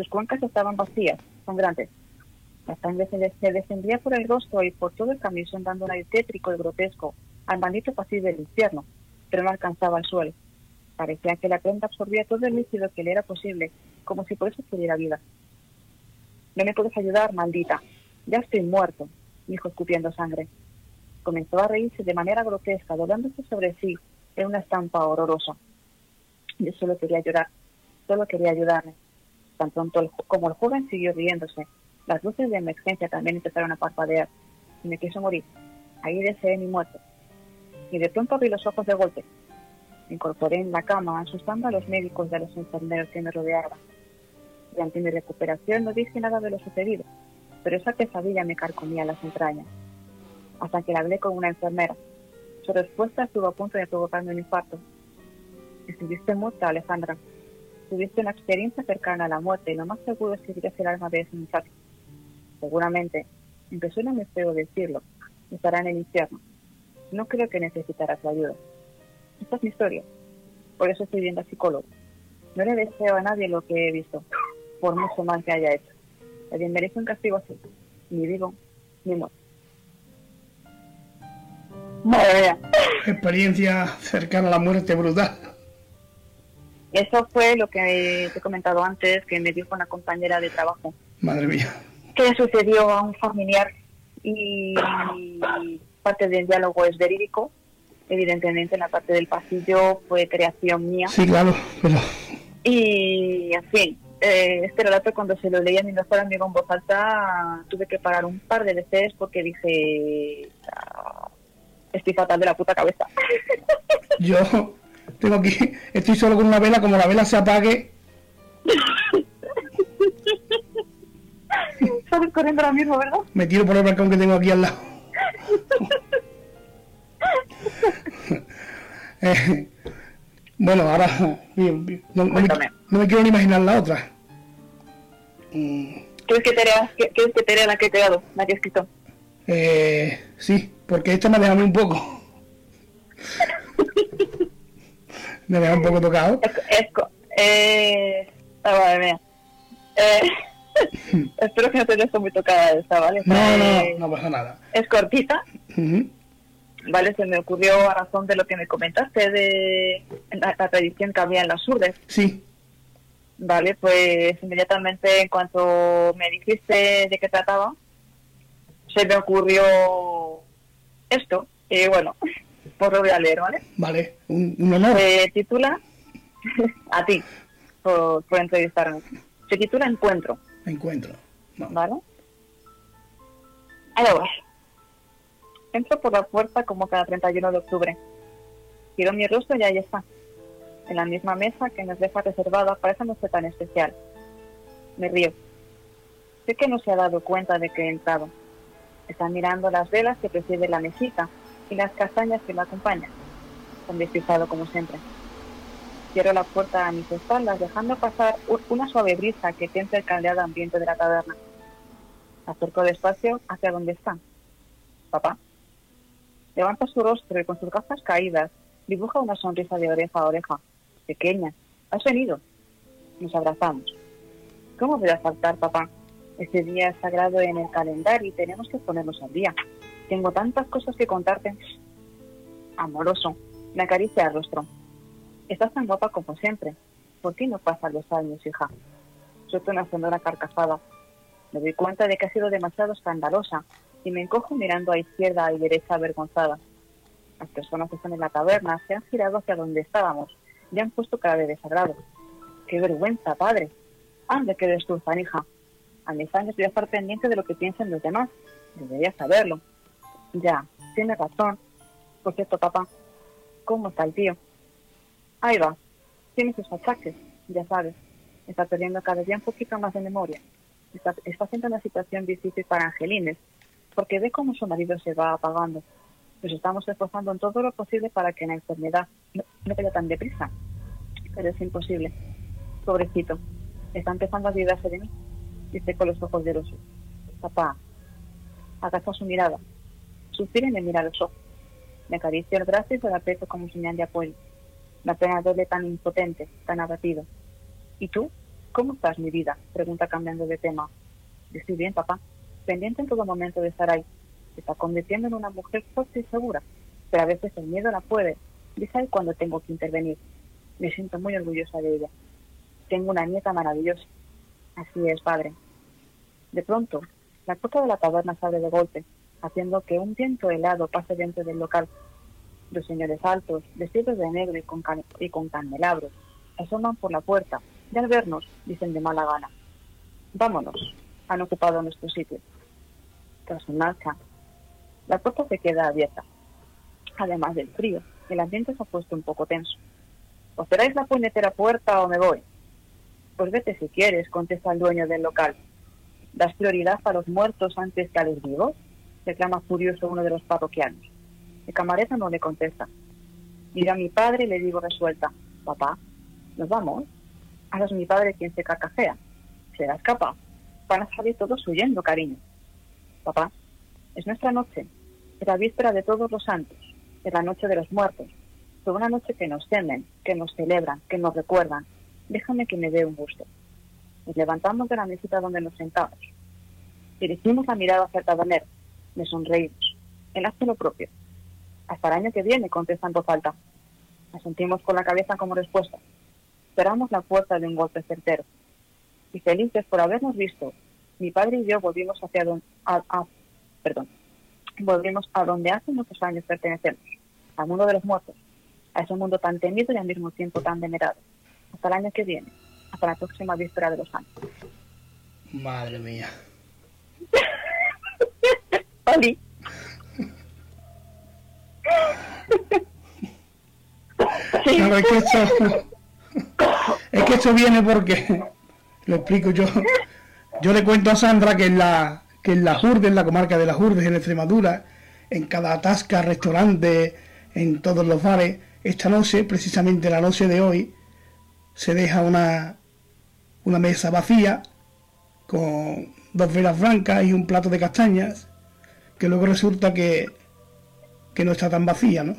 Sus cuencas estaban vacías, son grandes. La sangre se, descendía por el rostro y por todo el camino dando un aire tétrico y grotesco al maldito pasillo del infierno, pero no alcanzaba el suelo. Parecía que la prenda absorbía todo el líquido que le era posible, como si por eso pudiera vida. No me puedes ayudar, maldita. Ya estoy muerto, dijo escupiendo sangre. Comenzó a reírse de manera grotesca, doblándose sobre sí en una estampa horrorosa. Yo solo quería llorar, solo quería ayudarme. Tan pronto como el joven siguió riéndose, las luces de emergencia también empezaron a parpadear y me quiso morir. Ahí deseé mi muerte. Y de pronto abrí los ojos de golpe. Me incorporé en la cama, asustando a los médicos y a los enfermeros que me rodeaban. Durante mi recuperación no dije nada de lo sucedido, pero esa pesadilla me carcomía las entrañas. Hasta que la hablé con una enfermera. Su respuesta estuvo a punto de provocarme un infarto. Estuviste muerta, Alejandra. Tuviste una experiencia cercana a la muerte y lo más seguro es que querías el alma de ese muchacho. Seguramente, aunque suena muy feo decirlo, estará en el infierno. No creo que necesitará su ayuda. Esta es mi historia. Por eso estoy viendo a psicólogo. No le deseo a nadie lo que he visto, por mucho mal que haya hecho. Nadie merece un castigo así, ni vivo, ni muerto. Madre mía. Experiencia cercana a la muerte brutal. Eso fue lo que te he comentado antes, que me dijo una compañera de trabajo. Madre mía. Que sucedió a un familiar y parte del diálogo es verídico. Evidentemente, en la parte del pasillo fue creación mía. Sí, claro, pero... Y, en fin, eh, este relato cuando se lo leía a mi mejor amigo en voz alta, tuve que parar un par de veces porque dije, ah, estoy fatal de la puta cabeza. Yo tengo aquí, estoy solo con una vela, como la vela se apague. Estás corriendo ahora mismo, ¿verdad? Me tiro por el balcón que tengo aquí al lado. Eh, bueno, ahora no, me, quiero ni imaginar la otra. ¿Quieres que te lea, ¿quieres que te lea la que te he dado, la que he escrito? Eh, sí, porque esta me ha dejado un poco. me ha dejado un poco tocado. Es, eh, madre mía. Eh, espero que no te dejes muy tocada esta, ¿vale? No, no, eh, no pasa nada. Es cortita. ¿Vale? Se me ocurrió a razón de lo que me comentaste de la, tradición que había en las urdes. Sí. Vale, pues inmediatamente en cuanto me dijiste de qué trataba, se me ocurrió esto. Y bueno, pues lo voy a leer, ¿vale? Vale, un, honor. Se titula, a ti, por, por entrevistarme. Se titula Encuentro. Encuentro. ¿Vale? Ahí voy. Entro por la puerta como cada 31 de octubre. Giro mi rostro y ahí está. En la misma mesa que nos deja reservada para esa noche tan especial. Me río. Sé que no se ha dado cuenta de que he entrado. Está mirando las velas que preside la mesita y las castañas que la acompañan. Con despistado como siempre. Cierro la puerta a mis espaldas, dejando pasar una suave brisa que tienta el caldeado ambiente de la taberna. Acerco despacio hacia donde está. Papá. Levanta su rostro y con sus gafas caídas dibuja una sonrisa de oreja a oreja. Pequeña. ¿Has venido? Nos abrazamos. ¿Cómo voy a faltar, papá? Este día es sagrado en el calendario y tenemos que ponernos al día. Tengo tantas cosas que contarte. Amoroso. Me acaricia el rostro. Estás tan guapa como siempre. ¿Por qué no pasan los años, hija? Suelto una sonora carcajada. Me doy cuenta de que ha sido demasiado escandalosa y me encojo mirando a izquierda y derecha avergonzada. Las personas que están en la taberna se han girado hacia donde estábamos y han puesto cara de desagrado. ¡Qué vergüenza, padre! ¡Ande que destuzan, hija! A mis años voy a estar pendiente de lo que piensen los demás. Debería saberlo. Ya, tiene razón. Por cierto, papá, ¿cómo está el tío? Ahí va. Tiene sus achaques, ya sabes. Está perdiendo cada día un poquito más de memoria. Está, está una situación difícil para Angelines, porque ve cómo su marido se va apagando. Nos estamos esforzando en todo lo posible para que la enfermedad no, vaya tan deprisa. pero es imposible. Pobrecito, está empezando a olvidarse de mí, dice con los ojos llorosos. Papá, agacha su mirada, suspira y me mira a los ojos. Me acaricia el brazo y se la peso como señal de apoyo. La pena duele tan impotente, tan abatido. ¿Y tú? ¿Cómo estás, mi vida? Pregunta cambiando de tema. Estoy bien, papá. Pendiente en todo momento de estar ahí. Se está convirtiendo en una mujer fuerte y segura. Pero a veces el miedo la puede. Dice ahí cuando tengo que intervenir. Me siento muy orgullosa de ella. Tengo una nieta maravillosa. Así es, padre. De pronto, la puerta de la taberna sale de golpe, haciendo que un viento helado pase dentro del local. Los señores altos, vestidos de negro y con, y con candelabros, asoman por la puerta y al vernos dicen de mala gana, vámonos, han ocupado nuestro sitio. Tras su marcha, la puerta se queda abierta. Además del frío, el ambiente se ha puesto un poco tenso. ¿O cerráis la puñetera puerta o me voy? Pues vete si quieres, contesta el dueño del local. ¿Das prioridad a los muertos antes que a los vivos? Reclama furioso uno de los parroquianos. El camarero no le contesta. Mira a mi padre y le digo resuelta, papá, ¿nos vamos? Ahora es mi padre quien se carcajea. ¿Serás capaz? Van a salir todos huyendo, cariño. Papá, es nuestra noche. Es la víspera de todos los santos. Es la noche de los muertos. Es una noche que nos temen, que nos celebran, que nos recuerdan. Déjame que me dé un gusto. Nos levantamos de la mesita donde nos sentamos. Dirigimos la mirada hacia el taberner. Me sonreímos. Él hace lo propio. Hasta el año que viene, contesta en voz alta. Asentimos con la cabeza como respuesta. Esperamos la puerta de un golpe certero. Y felices por habernos visto, mi padre y yo volvimos hacia donde, a, perdón, volvimos a donde hace muchos años pertenecemos, al mundo de los muertos, a ese mundo tan temido y al mismo tiempo tan venerado. Hasta el año que viene, hasta la próxima víspera de los años. Madre mía. Oli. es que esto, es que esto viene porque, lo explico yo, yo le cuento a Sandra que en la, que en la Jurdes, en la comarca de la Jurdes, en Extremadura, en cada tasca, restaurante, en todos los bares, esta noche, precisamente la noche de hoy, se deja una, una mesa vacía con dos velas blancas y un plato de castañas, que luego resulta que, que no está tan vacía, ¿no?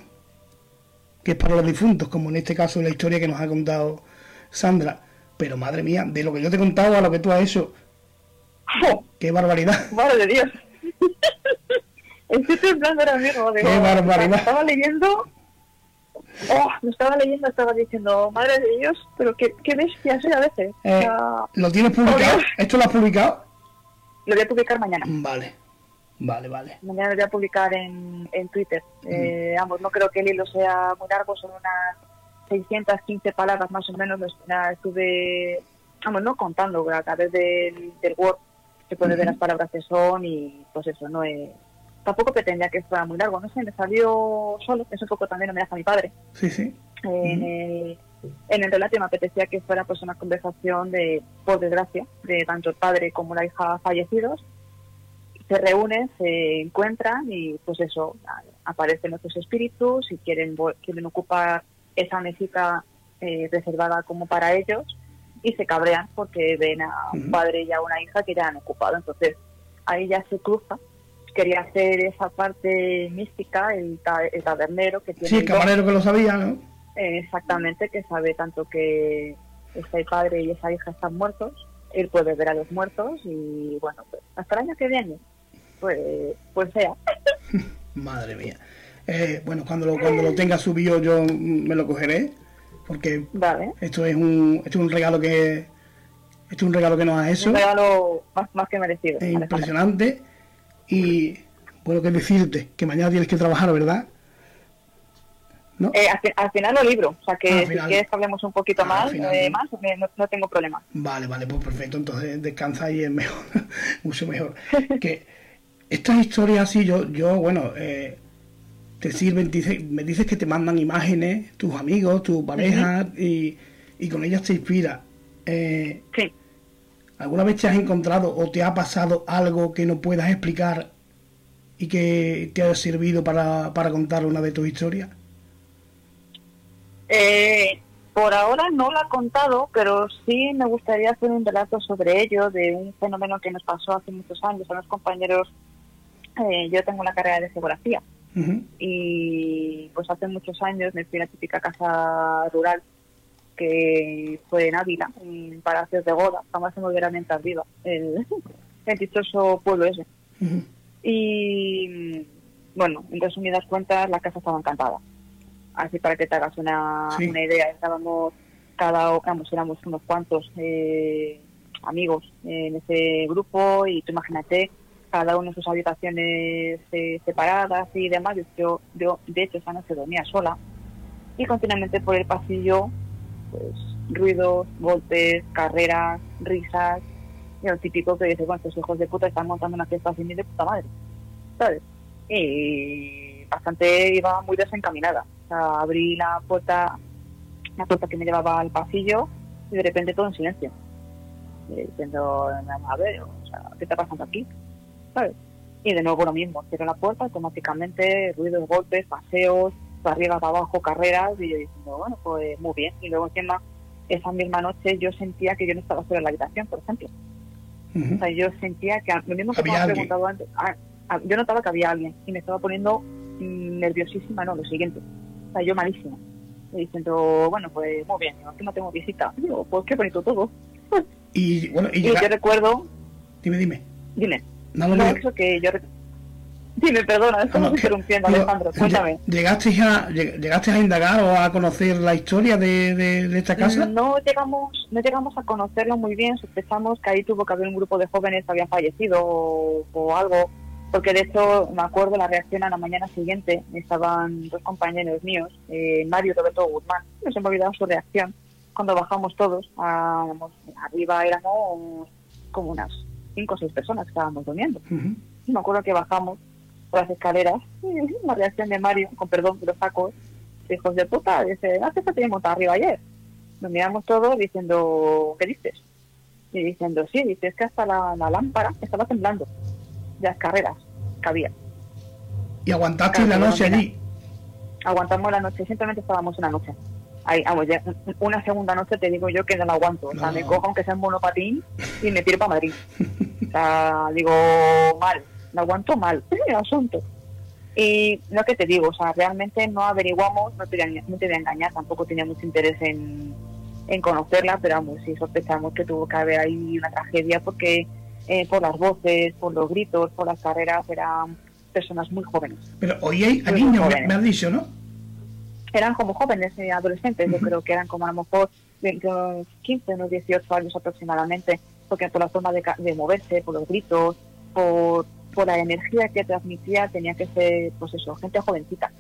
Que es para los difuntos, como en este caso la historia que nos ha contado Sandra. Pero madre mía, de lo que yo te he contado a lo que tú has hecho, ¡Qué barbaridad! ¡Madre de Dios! Estoy temblando ahora mismo. ¡Qué barbaridad! Estaba leyendo... Oh, me estaba leyendo, estaba diciendo, madre de Dios, pero qué, qué bestia soy a veces. Eh, ¿Lo tienes publicado? ¿Esto lo has publicado? Lo voy a publicar mañana. Vale, vale, vale. Mañana voy a publicar en, en Twitter. Eh, vamos, no creo que el hilo sea muy largo, son unas 615 palabras más o menos. Estuve, vamos, no contando, a través del, del Word se puede ver las palabras que son y pues eso, no es... Tampoco pretendía que fuera muy largo, no sé, me salió solo, eso un poco también me deja mi padre. Sí, sí. En, el, en el relato me apetecía que fuera pues una conversación de, por desgracia, de tanto el padre como la hija fallecidos. Se reúnen, se encuentran y pues eso, aparecen otros espíritus y quieren, quieren ocupar esa mesita eh, reservada como para ellos y se cabrean porque ven a un padre y a una hija que ya han ocupado. Entonces ahí ya se cruza. Quería hacer esa parte mística, el, tabernero que tiene. Sí, el camarero que lo sabía, ¿no? Eh, exactamente, que sabe tanto que ese padre y esa hija están muertos. Él puede ver a los muertos y bueno, pues hasta el año que viene, pues, pues sea. Madre mía. Eh, bueno, cuando lo, cuando lo tenga subido yo me lo cogeré porque esto es un esto es un regalo que esto es un regalo que nos ha hecho. Un regalo más, que merecido. Es impresionante y bueno que decirte que mañana tienes que trabajar, ¿verdad? ¿No? Eh, al, final lo libro, o sea que ah, si quieres hablemos un poquito más, eh, más no, tengo problema. Vale, vale, pues perfecto, entonces descansa y es mejor, mucho mejor. que estas historias así, yo, yo bueno, eh, te sirven, me dices que te mandan imágenes, tus amigos, tu pareja, y, con ellas te inspira. Eh, sí. ¿Alguna vez te has encontrado o te ha pasado algo que no puedas explicar y que te haya servido para, contar una de tus historias? Eh, Por ahora no lo ha contado, pero sí me gustaría hacer un relato sobre ello, de un fenómeno que nos pasó hace muchos años a los compañeros. Eh, yo tengo la carrera de geografía. Y pues hace muchos años me fui a la típica casa rural que fue en Ávila, en Palacios de Goda, jamás se me olvidará mientras viva, el, el dichoso pueblo ese. Y bueno, en resumidas cuentas, la casa estaba encantada. Así para que te hagas una, una idea, estábamos cada, vamos, éramos unos cuantos eh, amigos en ese grupo y tú imagínate cada uno en sus habitaciones eh, separadas y demás. Yo, yo, de hecho, esa noche dormía sola y continuamente por el pasillo, pues ruidos, golpes, carreras, risas, y lo típico que dice, bueno, estos hijos de puta están montando una fiesta sin de puta madre, ¿sabes? Y bastante iba muy desencaminada. O sea, abrí la puerta, la puerta que me llevaba al pasillo y de repente todo en silencio. diciendo, a ver, o sea, ¿qué está pasando aquí? ¿Sabes? Y de nuevo lo mismo, cierro la puerta, automáticamente, ruidos, golpes, paseos, para arriba, para abajo, carreras, y yo diciendo, bueno, pues muy bien. Y luego encima, esa misma noche yo sentía que yo no estaba sola en la habitación, por ejemplo. O sea, yo sentía que, lo mismo que me preguntado antes, yo notaba que había alguien y me estaba poniendo mm, nerviosísima, no, lo siguiente. O sea, yo malísima. Y diciendo, bueno, pues muy bien, aquí no tengo visita. digo, pues qué bonito todo. Y bueno, y, yo recuerdo. Dime, dime. Dime. No, no, no, que yo Dime, perdona, estamos interrumpiendo, Alejandro. Cuéntame. ¿Llegaste a, ¿Llegaste a indagar o a conocer la historia de, de, esta casa? No llegamos, no llegamos a conocerlo muy bien. Sospechamos que ahí tuvo que haber un grupo de jóvenes que había fallecido o, algo. Porque de hecho me acuerdo la reacción a la mañana siguiente. Estaban dos compañeros míos, eh, Mario y Roberto Guzmán. No se me olvidado su reacción. Cuando bajamos todos, arriba éramos como unas cinco o seis personas que estábamos durmiendo. Me acuerdo que bajamos por las escaleras. La reacción de Mario, con perdón de los sacos, hijos de puta, dice, ah, que te montado arriba ayer. Nos miramos todos diciendo, ¿qué dices? Y diciendo, sí, dice, es que hasta la, lámpara estaba temblando de las carreras que había. ¿Y aguantaste la noche allí? Aguantamos la noche, simplemente estábamos una noche. Ahí, vamos, ya, una segunda noche te digo yo que no la aguanto. O sea, me cojo aunque sea un monopatín y me tiro para Madrid. o sea, digo, mal, lo aguanto mal, el asunto. Y lo que te digo, o sea, realmente no averiguamos, no te, no te voy a engañar, tampoco tenía mucho interés en, en conocerla, pero vamos, sí sospechamos que tuvo que haber ahí una tragedia porque eh, por las voces, por los gritos, por las carreras, eran personas muy jóvenes. Pero hoy hay niños, me, has dicho, ¿no? Eran como jóvenes, eh, adolescentes, yo creo que eran como a lo mejor 15, unos 18 años aproximadamente, porque por la forma de, de moverse, por los gritos, por por la energía que transmitía tenía que ser, pues eso, gente jovencita.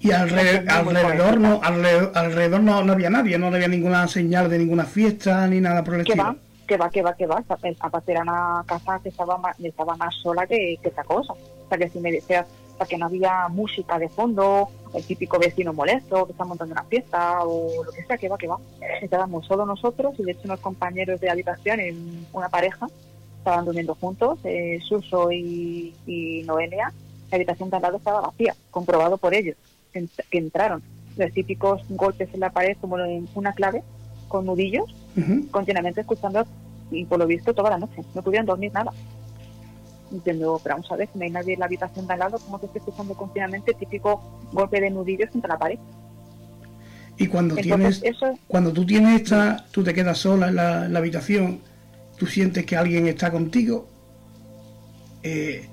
Y alrededor, alrededor, no, alrededor, no, había nadie, no había ninguna señal de ninguna fiesta ni nada por el estilo. Va, que va, que va, que va. Aparte era una casa que estaba más, estaba más sola que, que esta cosa. O sea, que si me decías que no había música de fondo, el típico vecino molesto que está montando una fiesta o lo que sea, que va, que va. Estábamos solo nosotros y de hecho unos compañeros de habitación, en una pareja, estaban durmiendo juntos, eh, Suso y, Noelia, la habitación de al lado estaba vacía, comprobado por ellos, que, entraron. Los típicos golpes en la pared como en una clave, con nudillos, continuamente escuchando, y por lo visto toda la noche, no pudieron dormir nada. Entiendo, pero vamos a ver, si no hay nadie en la habitación de al lado, ¿cómo se está escuchando continuamente típico golpe de nudillos contra la pared? Y cuando tienes, cuando tú tienes esta, tú te quedas sola en la habitación tú sientes que alguien está contigo. Eh,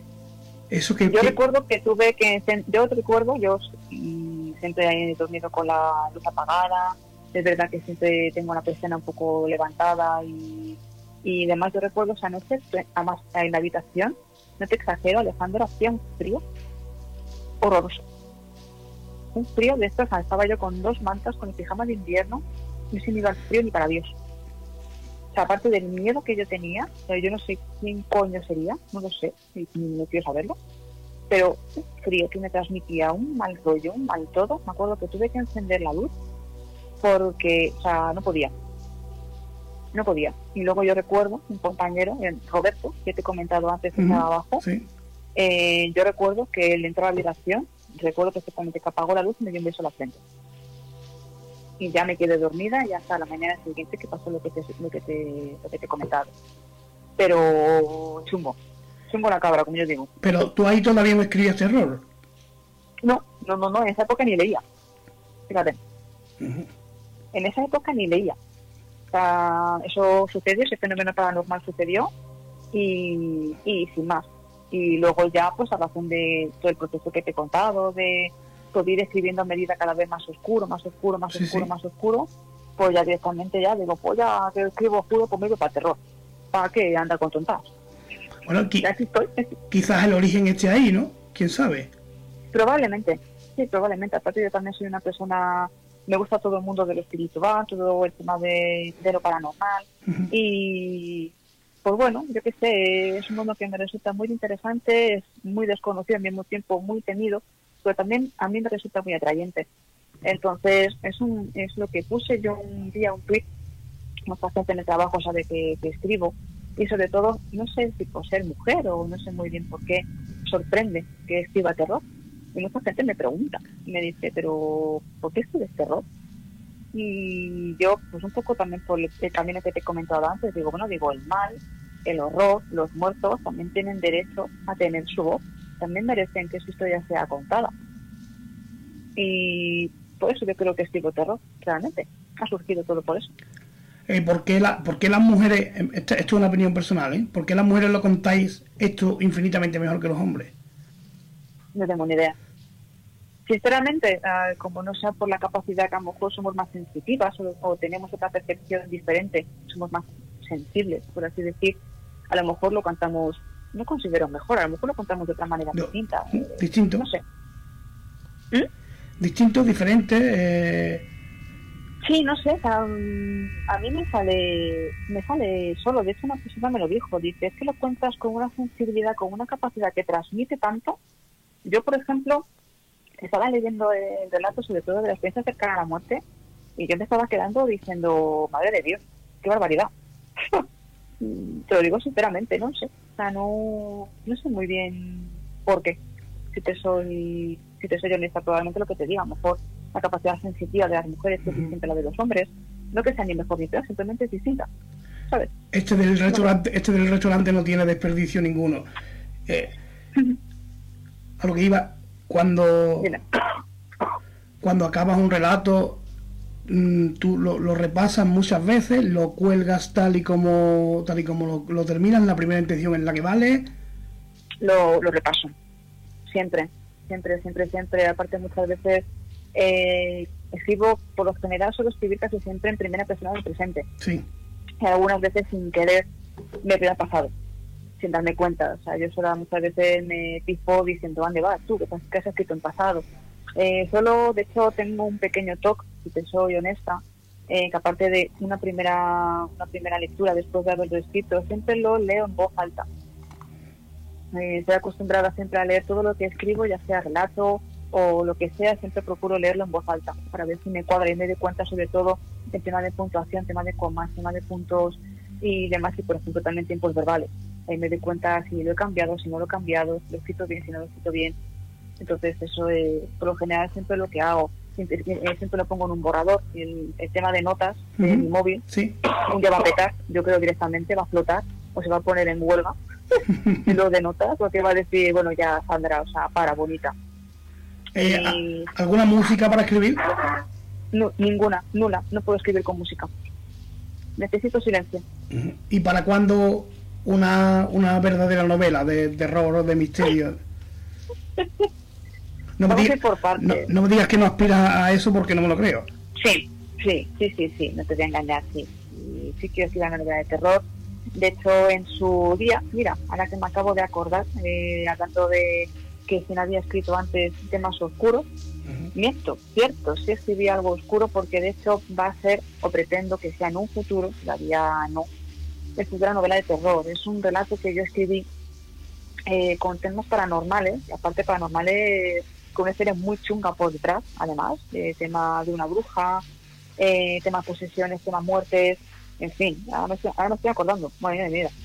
eso que yo recuerdo que tuve que yo recuerdo yo siempre he dormido con la luz apagada es verdad que siempre tengo la persiana un poco levantada y, y demás yo recuerdo esa noche además en la habitación no te exagero Alejandro hacía un frío horroroso un frío de estos estaba yo con dos mantas con el pijama de invierno no se me iba el frío ni para Dios o sea, aparte del miedo que yo tenía, yo no sé quién coño sería, no lo sé, no quiero saberlo, pero un frío que me transmitía un mal rollo, un mal todo. Me acuerdo que tuve que encender la luz porque, o sea, no podía. No podía. Y luego yo recuerdo un compañero, Roberto, que te he comentado antes que estaba abajo. Eh, yo recuerdo que él entró a la habitación, recuerdo perfectamente que apagó la luz y me dio un beso a la frente y ya me quedé dormida y hasta la mañana siguiente que pasó lo que te, lo que te, lo que te he comentado. Pero chungo, chungo la cabra, como yo digo. Pero tú ahí todavía no escribías terror. No, no, no, no, en esa época ni leía. Fíjate. En esa época ni leía. Sea, eso sucedió, ese fenómeno paranormal sucedió y, y sin más. Y luego ya, pues a razón de todo el proceso que te he contado, de todo ir escribiendo a medida cada vez más oscuro, más oscuro, más Sí, oscuro, sí. más oscuro, pues ya directamente ya digo, pues ya que escribo oscuro conmigo para terror. ¿Para qué anda con tontas? Bueno, qui- estoy. quizás el origen esté ahí, ¿no? ¿Quién sabe? Probablemente, sí, probablemente. Aparte yo también soy una persona, me gusta todo el mundo de lo espiritual, todo el tema de, de lo paranormal. Y pues bueno, yo qué sé, es un mundo que me resulta muy interesante, es muy desconocido al mismo tiempo, muy temido, pero también a mí me resulta muy atrayente. Entonces, es, un, es lo que puse yo un día, un tweet, mucha gente en el trabajo sabe que, que escribo, y sobre todo, no sé si por ser mujer o no sé muy bien por qué, sorprende que escriba terror. Y mucha gente me pregunta, me dice, pero ¿por qué escribes terror? Y yo, pues un poco también por el camino que te he comentado antes, digo, bueno, digo, el mal, el horror, los muertos también tienen derecho a tener su voz, también merecen que su historia sea contada. Y por eso yo creo que escribo terror, realmente. Ha surgido todo por eso. Eh, ¿por, qué la, por qué las mujeres, em, esto, esto es una opinión personal, ¿eh? ¿Por qué las mujeres lo contáis esto infinitamente mejor que los hombres? No tengo ni idea. Sinceramente, ah, como no sea por la capacidad que a lo mejor somos más sensitivas o, o tenemos otra percepción diferente, somos más sensibles, por así decir, a lo mejor lo cantamos, no considero mejor, a lo mejor lo contamos de otra manera No, distinta. ¿Mm? eh, distinto. No sé. Distintos, diferentes. eh, Sí, no sé, a, a mí me sale, me sale solo. De hecho, una persona me lo dijo. Dice, es que lo cuentas con una sensibilidad, con una capacidad que transmite tanto. Yo, por ejemplo, estaba leyendo el relato, sobre todo de la experiencia cercana a la muerte, y yo me estaba quedando diciendo, madre de Dios, qué barbaridad. te lo digo sinceramente, no sé. O sea, no, no sé muy bien por qué. Si te soy, si te soy honesta, probablemente lo que te diga, a lo mejor la capacidad sensitiva de las mujeres que es distinta a la de los hombres, no que sea ni mejor ni peor, simplemente es distinta. ¿Sabes? Este del restaurante, este del restaurante no tiene desperdicio ninguno. Eh, a lo que iba, cuando, cuando acabas un relato, mm, tú lo, lo repasas muchas veces, lo cuelgas tal y como tal y como lo, lo terminas, la primera intención en la que vale. lo, lo repaso. Siempre, siempre, siempre, siempre. Aparte, muchas veces eh, escribo, por lo general, suelo escribir casi siempre en primera persona del presente. Sí, Y algunas veces sin querer me queda pasado, sin darme cuenta. O sea, yo solo muchas veces me pipo diciendo, ¿dónde vas tú? ¿Qué has, escrito en pasado? Eh, solo, de hecho, tengo un pequeño toque, si te soy honesta, eh, que aparte de una primera, una primera lectura después de haberlo escrito, siempre lo leo en voz alta. Eh, estoy acostumbrada siempre a leer todo lo que escribo, ya sea relato o lo que sea, siempre procuro leerlo en voz alta para ver si me cuadra y me doy cuenta sobre todo el tema de puntuación, tema de comas, tema de puntos y demás, y por ejemplo también tiempos verbales. Ahí me doy cuenta si lo he cambiado, si no lo he cambiado, si lo he escrito bien, si no lo he escrito bien. Entonces eso eh, por lo general siempre lo que hago, siempre, eh, siempre lo pongo en un borrador. El, el tema de notas de Ujú. mi móvil, sí. un día va a petar, yo creo directamente, va a flotar o se va a poner en huelga lo de notas, porque va a decir, bueno, ya Sandra, o sea, para, bonita. Eh, Y- ¿a- ¿Alguna música para escribir? No, ninguna, nula, no puedo escribir con música. Necesito silencio. ¿Y para cuándo una, una verdadera novela de terror o de misterio? No me, digas, por no, no me digas que no aspiras a eso porque no me lo creo. Sí, sí, sí, sí, sí, no te voy a engañar, sí. Sí quiero escribir una novela de terror. De hecho, en su día, mira, ahora que me acabo de acordar, eh, hablando de que no había escrito antes temas oscuros, Ujú. miento, cierto, sí escribí algo oscuro porque de hecho va a ser, o pretendo que sea en un futuro, todavía no, escribir una novela de terror. Es un relato que yo escribí eh, con temas paranormales, y aparte paranormales con una historia muy chunga por detrás, además, eh, tema de una bruja, eh, tema posesiones, tema muertes, en fin, ahora me estoy, ahora me estoy acordando, mía, mira.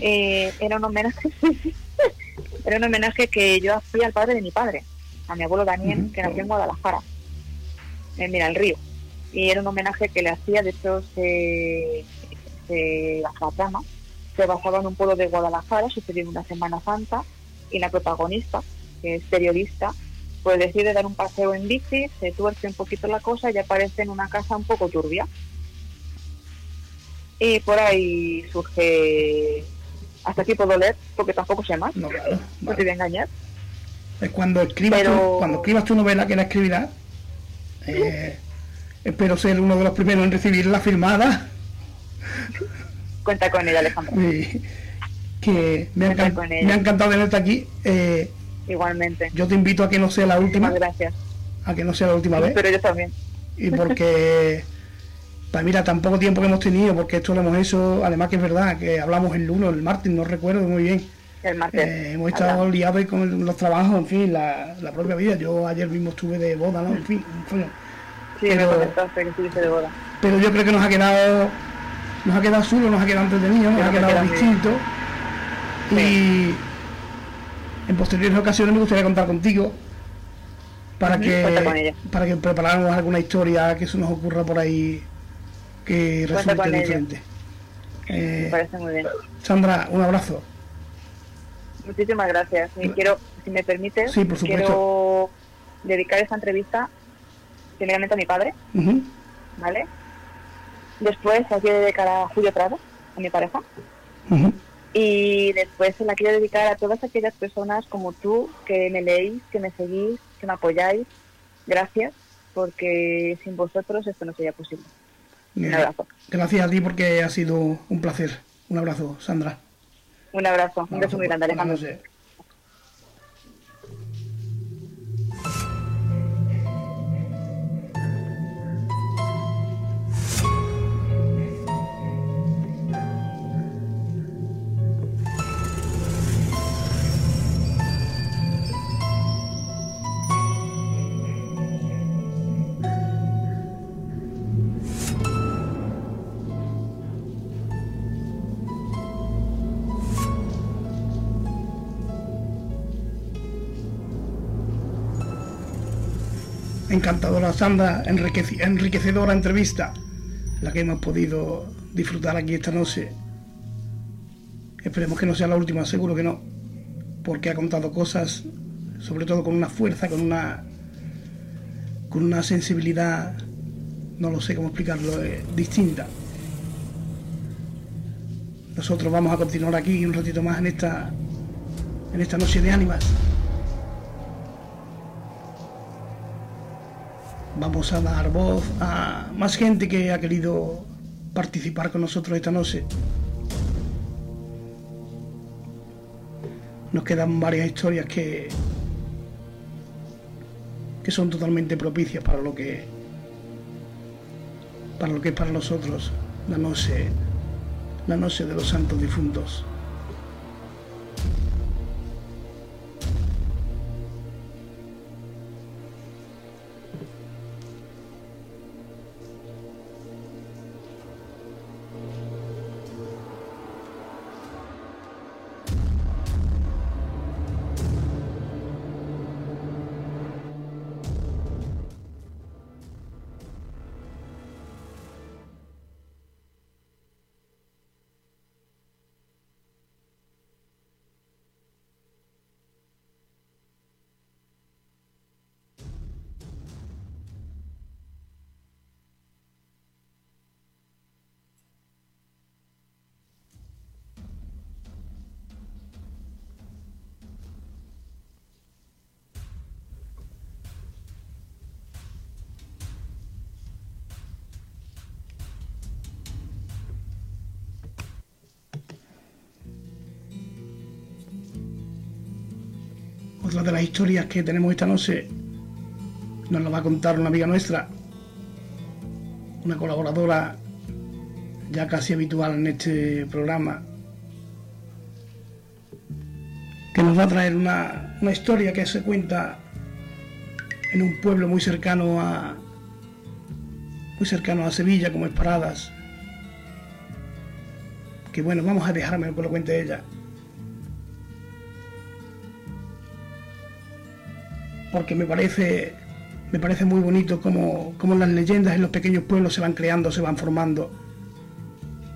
Eh, era un homenaje, era un homenaje que yo hacía al padre de mi padre, a mi abuelo Daniel, que nació en Guadalajara, en Mira el Río. y era un homenaje que le hacía, de hecho se, se, la trama se basaba en un pueblo de Guadalajara, sucedió en una Semana Santa, y la protagonista, que es periodista, pues decide dar un paseo en bici, se tuerce un poquito la cosa y aparece en una casa un poco turbia. Y por ahí surge, hasta aquí puedo leer, porque tampoco sé más, No, claro. no te voy a engañar. Es cuando escribas, Pero- tu, cuando escribas tu novela que la escribirás, eh, espero ser uno de los primeros en recibirla firmada. Cuenta con ella, Alejandro. que me ha, me ha encantado tenerte aquí. Eh, Igualmente. yo te invito a que no sea la última, Muchas gracias. a que no sea la última vez. Pero yo también. y porque pues mira tan poco tiempo que hemos tenido porque esto lo hemos hecho además que es verdad que hablamos el lunes el martes no recuerdo muy bien El martes. Eh, hemos estado Hablamos. liados con los trabajos en fin la, la propia vida yo ayer mismo estuve de boda no en fin un follón. Sí, me pero- comentaste que estuviste de boda. pero yo creo que nos ha quedado nos ha quedado chulo nos ha quedado entretenido nos ha quedado distinto y en posteriores ocasiones me gustaría contar contigo para que para que preparáramos alguna historia que se nos ocurra por ahí que resulte diferente. Me Eh, parece muy bien. Sandra, un abrazo. Muchísimas gracias. Y quiero, si me permites, Sí, por supuesto. quiero dedicar esta entrevista primeramente a mi padre, ¿vale? Después la quiero dedicar a Julio Prado, a mi pareja. Y después se la quiero dedicar a todas aquellas personas como tú que me leéis, que me seguís, que me apoyáis. Gracias, porque sin vosotros esto no sería posible. Un abrazo. Gracias a ti porque ha sido un placer. Un abrazo, Sandra. Un abrazo, un beso muy grande, Alejandro. Encantadora Sandra, enriquecedora entrevista, la que hemos podido disfrutar aquí esta noche. Esperemos que no sea la última, seguro que no, porque ha contado cosas, sobre todo con una fuerza, con una, con una sensibilidad, no lo sé cómo explicarlo, eh, distinta. Nosotros vamos a continuar aquí un ratito más en esta, en esta noche de ánimas. Vamos a dar voz a más gente que ha querido participar con nosotros esta noche. Nos quedan varias historias que que son totalmente propicias para lo que para lo que es para nosotros la noche la noche de los santos difuntos. Historias que tenemos esta noche nos la va a contar una amiga nuestra, una colaboradora ya casi habitual en este programa, que nos va a traer una, una historia que se cuenta en un pueblo muy cercano a muy cercano a Sevilla, como es Paradas. Que bueno, vamos a dejarme que lo cuente ella. Porque me parece Me parece muy bonito cómo, cómo las leyendas en los pequeños pueblos se van creando, se van formando,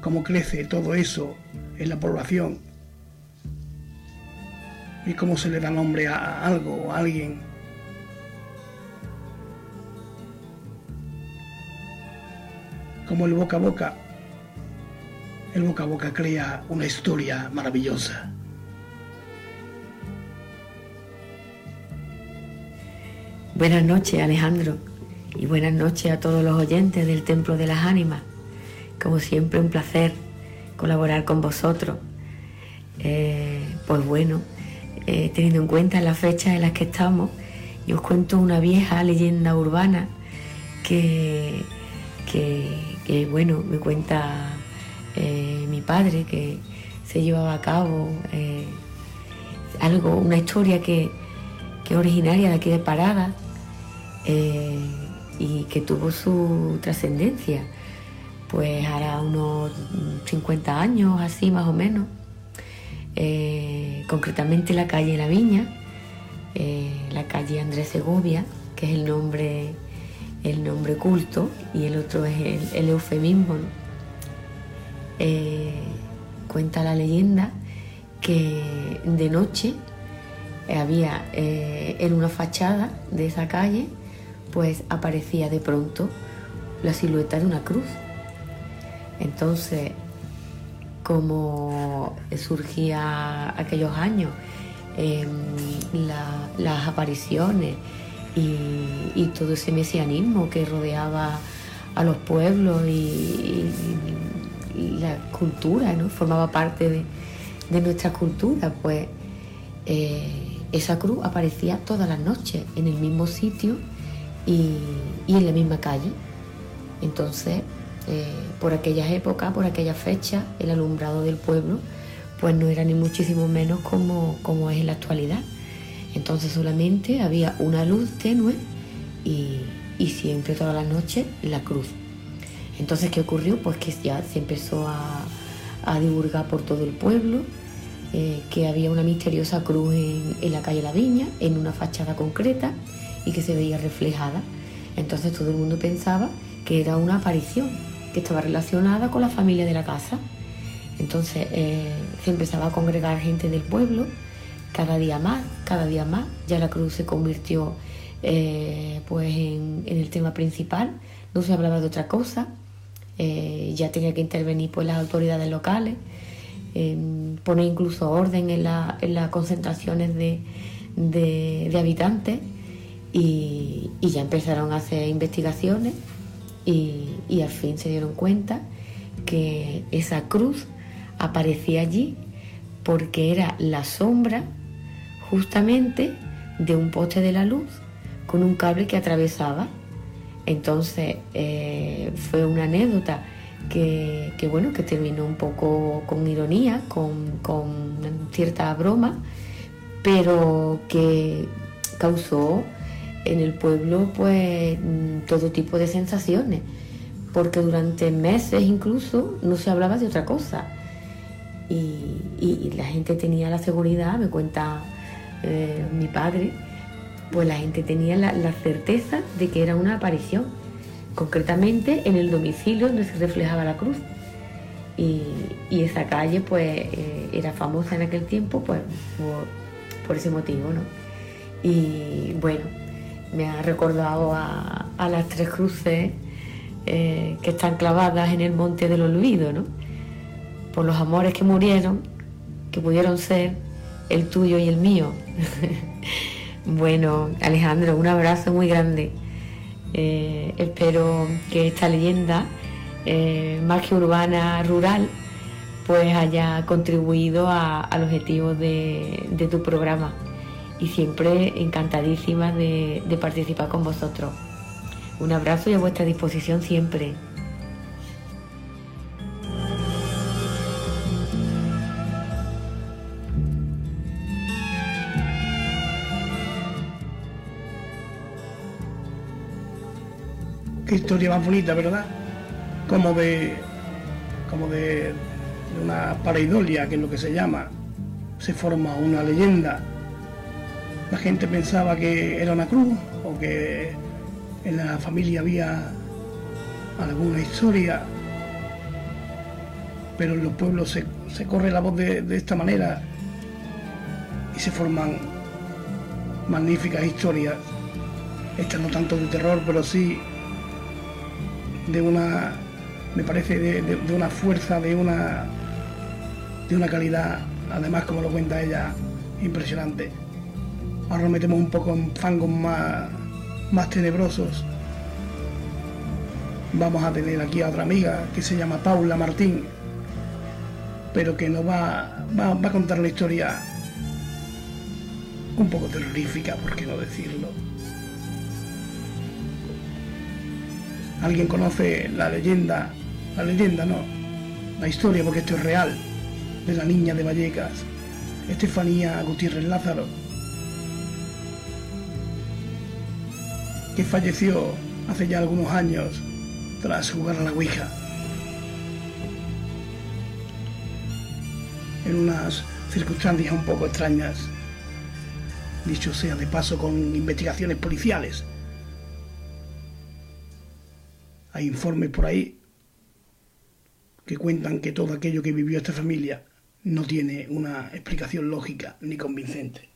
cómo crece todo eso en la población y cómo se le da nombre a algo o a alguien. Como el boca a boca, el boca a boca crea una historia maravillosa. Buenas noches Alejandro y buenas noches a todos los oyentes del Templo de las Ánimas. Como siempre un placer colaborar con vosotros. Eh, pues bueno, eh, teniendo en cuenta las fechas en las que estamos, yo os cuento una vieja leyenda urbana que, que, bueno, me cuenta eh, mi padre que se llevaba a cabo algo, una historia que, que es originaria de aquí de Parada y que tuvo su trascendencia, pues hará unos 50 años, así más o menos. Eh, concretamente la calle La Viña, eh, la calle Andrés Segovia, que es el nombre, el nombre culto, y el otro es el, eufemismo. Eh, cuenta la leyenda que de noche había en una fachada de esa calle, pues aparecía de pronto la silueta de una cruz. Entonces como surgía aquellos años, em, las apariciones y, todo ese mesianismo que rodeaba a los pueblos y, la cultura, ¿no? formaba parte de, nuestra cultura, pues eh, esa cruz aparecía todas las noches en el mismo sitio y, en la misma calle. Entonces, eh, por aquellas épocas, por aquella fecha, el alumbrado del pueblo, pues no era ni muchísimo menos como, como es en la actualidad. Entonces solamente había una luz tenue y, siempre todas las noches la cruz. Entonces, ¿qué ocurrió? Pues que ya se empezó a, divulgar por todo el pueblo eh, que había una misteriosa cruz en, en, la calle La Viña, en una fachada concreta y que se veía reflejada. Entonces todo el mundo pensaba que era una aparición, que estaba relacionada con la familia de la casa. Entonces eh, se empezaba a congregar gente del pueblo, cada día más, cada día más. Ya la cruz se convirtió eh, pues en, el tema principal, no se hablaba de otra cosa, eh, ya tenía que intervenir pues las autoridades locales, poner incluso orden en, las concentraciones de, habitantes y ya empezaron a hacer investigaciones y, al fin se dieron cuenta que esa cruz aparecía allí porque era la sombra justamente de un poste de la luz con un cable que atravesaba. Entonces eh, fue una anécdota que, bueno, que terminó un poco con ironía, con, con cierta broma, pero que causó en el pueblo pues todo tipo de sensaciones, porque durante meses incluso no se hablaba de otra cosa. Y, la gente tenía la seguridad, me cuenta eh, mi padre, pues la gente tenía la, certeza de que era una aparición, concretamente en el domicilio donde se reflejaba la cruz. Y, esa calle pues eh, era famosa en aquel tiempo pues por, por ese motivo, ¿no? Y bueno, me ha recordado a, las tres cruces eh, que están clavadas en el monte del olvido, ¿no? Por los amores que murieron, que pudieron ser el tuyo y el mío. bueno, Alejandro, un abrazo muy grande. Eh, espero que esta leyenda, eh, más que urbana, rural, pues haya contribuido al objetivo de tu programa y siempre encantadísima de, participar con vosotros. Un abrazo y a vuestra disposición siempre. Qué historia más bonita, ¿verdad? Como de. como de, de una pareidolia, que es lo que se llama. Se forma una leyenda la gente pensaba que era una cruz o que en la familia había alguna historia, pero en los pueblos se, corre la voz de, de esta manera y se forman magníficas historias. Estas no tanto de terror, pero sí de una, me parece, de, una fuerza, de una, de una calidad, además como lo cuenta ella, impresionante. Ahora metemos un poco en fangos más, más tenebrosos. Vamos a tener aquí a otra amiga que se llama Paula Martín, pero que nos va, va, va a contar una historia un poco terrorífica, por qué no decirlo. ¿Alguien conoce la leyenda? La leyenda no, la historia, porque esto es real, de la niña de Vallecas, Estefanía Gutiérrez Lázaro, que falleció hace ya algunos años tras jugar a la Ouija. En unas circunstancias un poco extrañas, dicho sea de paso con investigaciones policiales hay informes por ahí que cuentan que todo aquello que vivió esta familia no tiene una explicación lógica ni convincente.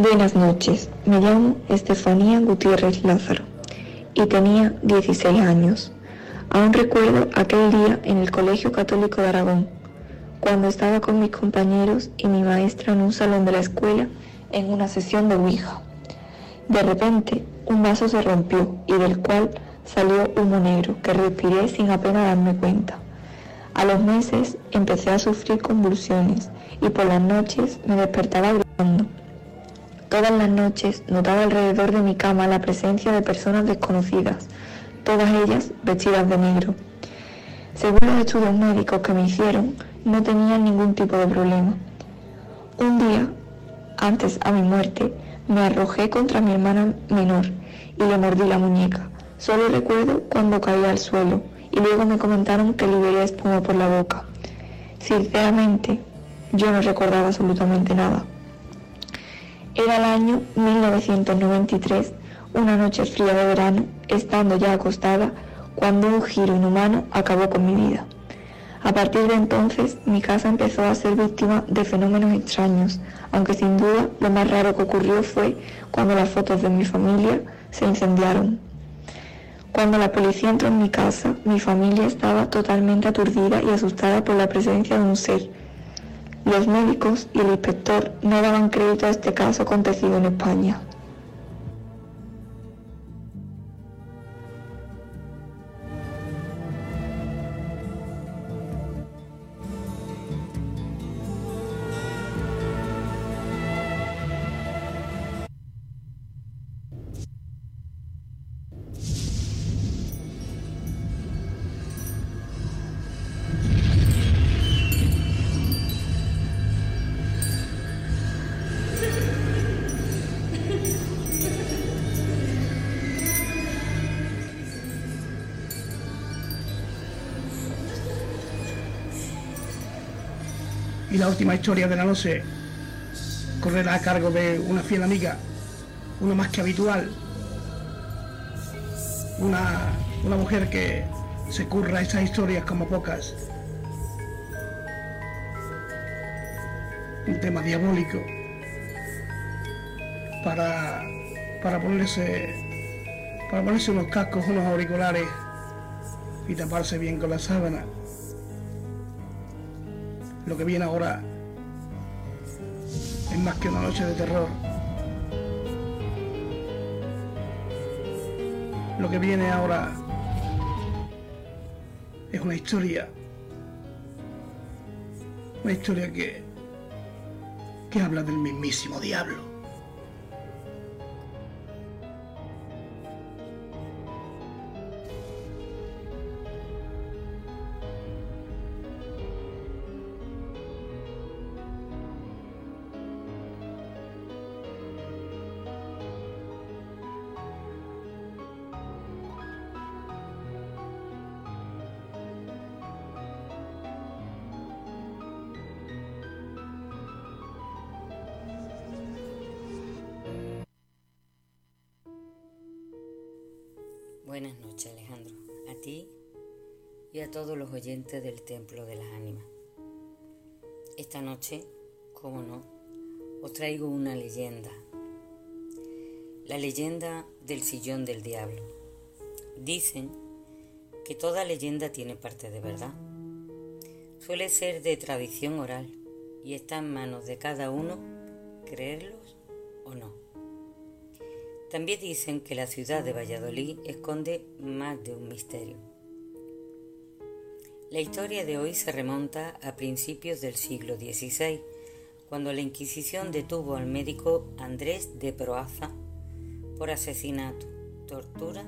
Buenas noches, me llamo Estefanía Gutiérrez Lázaro y tenía 16 años. Aún recuerdo aquel día en el Colegio Católico de Aragón, cuando estaba con mis compañeros y mi maestra en un salón de la escuela en una sesión de Ouija. De repente, un vaso se rompió y del cual salió humo negro que respiré sin apenas darme cuenta. A los meses empecé a sufrir convulsiones y por las noches me despertaba gritando. Todas las noches notaba alrededor de mi cama la presencia de personas desconocidas, todas ellas vestidas de negro. Según los estudios médicos que me hicieron, no tenía ningún tipo de problema. Un día, antes a mi muerte, me arrojé contra mi hermana menor y le mordí la muñeca. Solo recuerdo cuando caí al suelo y luego me comentaron que liberé espuma por la boca. Sinceramente, yo no recordaba absolutamente nada. Era el año 1993, una noche fría de verano, estando ya acostada, cuando un giro inhumano acabó con mi vida. A partir de entonces, mi casa empezó a ser víctima de fenómenos extraños, aunque sin duda lo más raro que ocurrió fue cuando las fotos de mi familia se incendiaron. Cuando la policía entró en mi casa, mi familia estaba totalmente aturdida y asustada por la presencia de un ser los médicos y el inspector no daban crédito a este caso acontecido en España. La última historia de la noche correrá a cargo de una fiel amiga, una más que habitual, una, una mujer que se curra esas historias como pocas. Un tema diabólico para, para ponerse para ponerse unos cascos, unos auriculares y taparse bien con la sábana. Lo que viene ahora es más que una noche de terror. Lo que viene ahora es una historia. Una historia que, que habla del mismísimo diablo. Buenas noches Alejandro, a ti y a todos los oyentes del Templo de las Ánimas. Esta noche, como no, os traigo una leyenda. La leyenda del sillón del diablo. Dicen que toda leyenda tiene parte de verdad. Suele ser de tradición oral y está en manos de cada uno creerlos o no. También dicen que la ciudad de Valladolid esconde más de un misterio. La historia de hoy se remonta a principios del siglo XVI, cuando la Inquisición detuvo al médico Andrés de Proaza por asesinato, tortura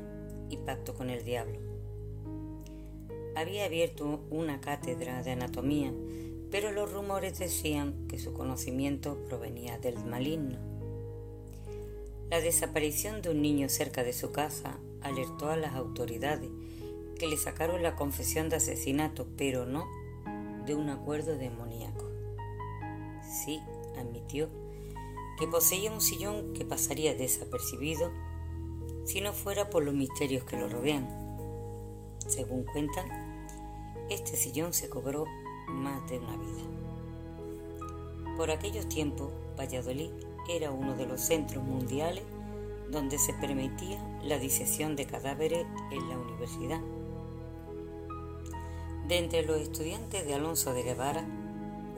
y pacto con el diablo. Había abierto una cátedra de anatomía, pero los rumores decían que su conocimiento provenía del maligno. La desaparición de un niño cerca de su casa alertó a las autoridades que le sacaron la confesión de asesinato, pero no de un acuerdo demoníaco. Sí, admitió que poseía un sillón que pasaría desapercibido si no fuera por los misterios que lo rodean. Según cuentan, este sillón se cobró más de una vida. Por aquellos tiempos, Valladolid era uno de los centros mundiales donde se permitía la disección de cadáveres en la universidad. De entre los estudiantes de Alonso de Guevara,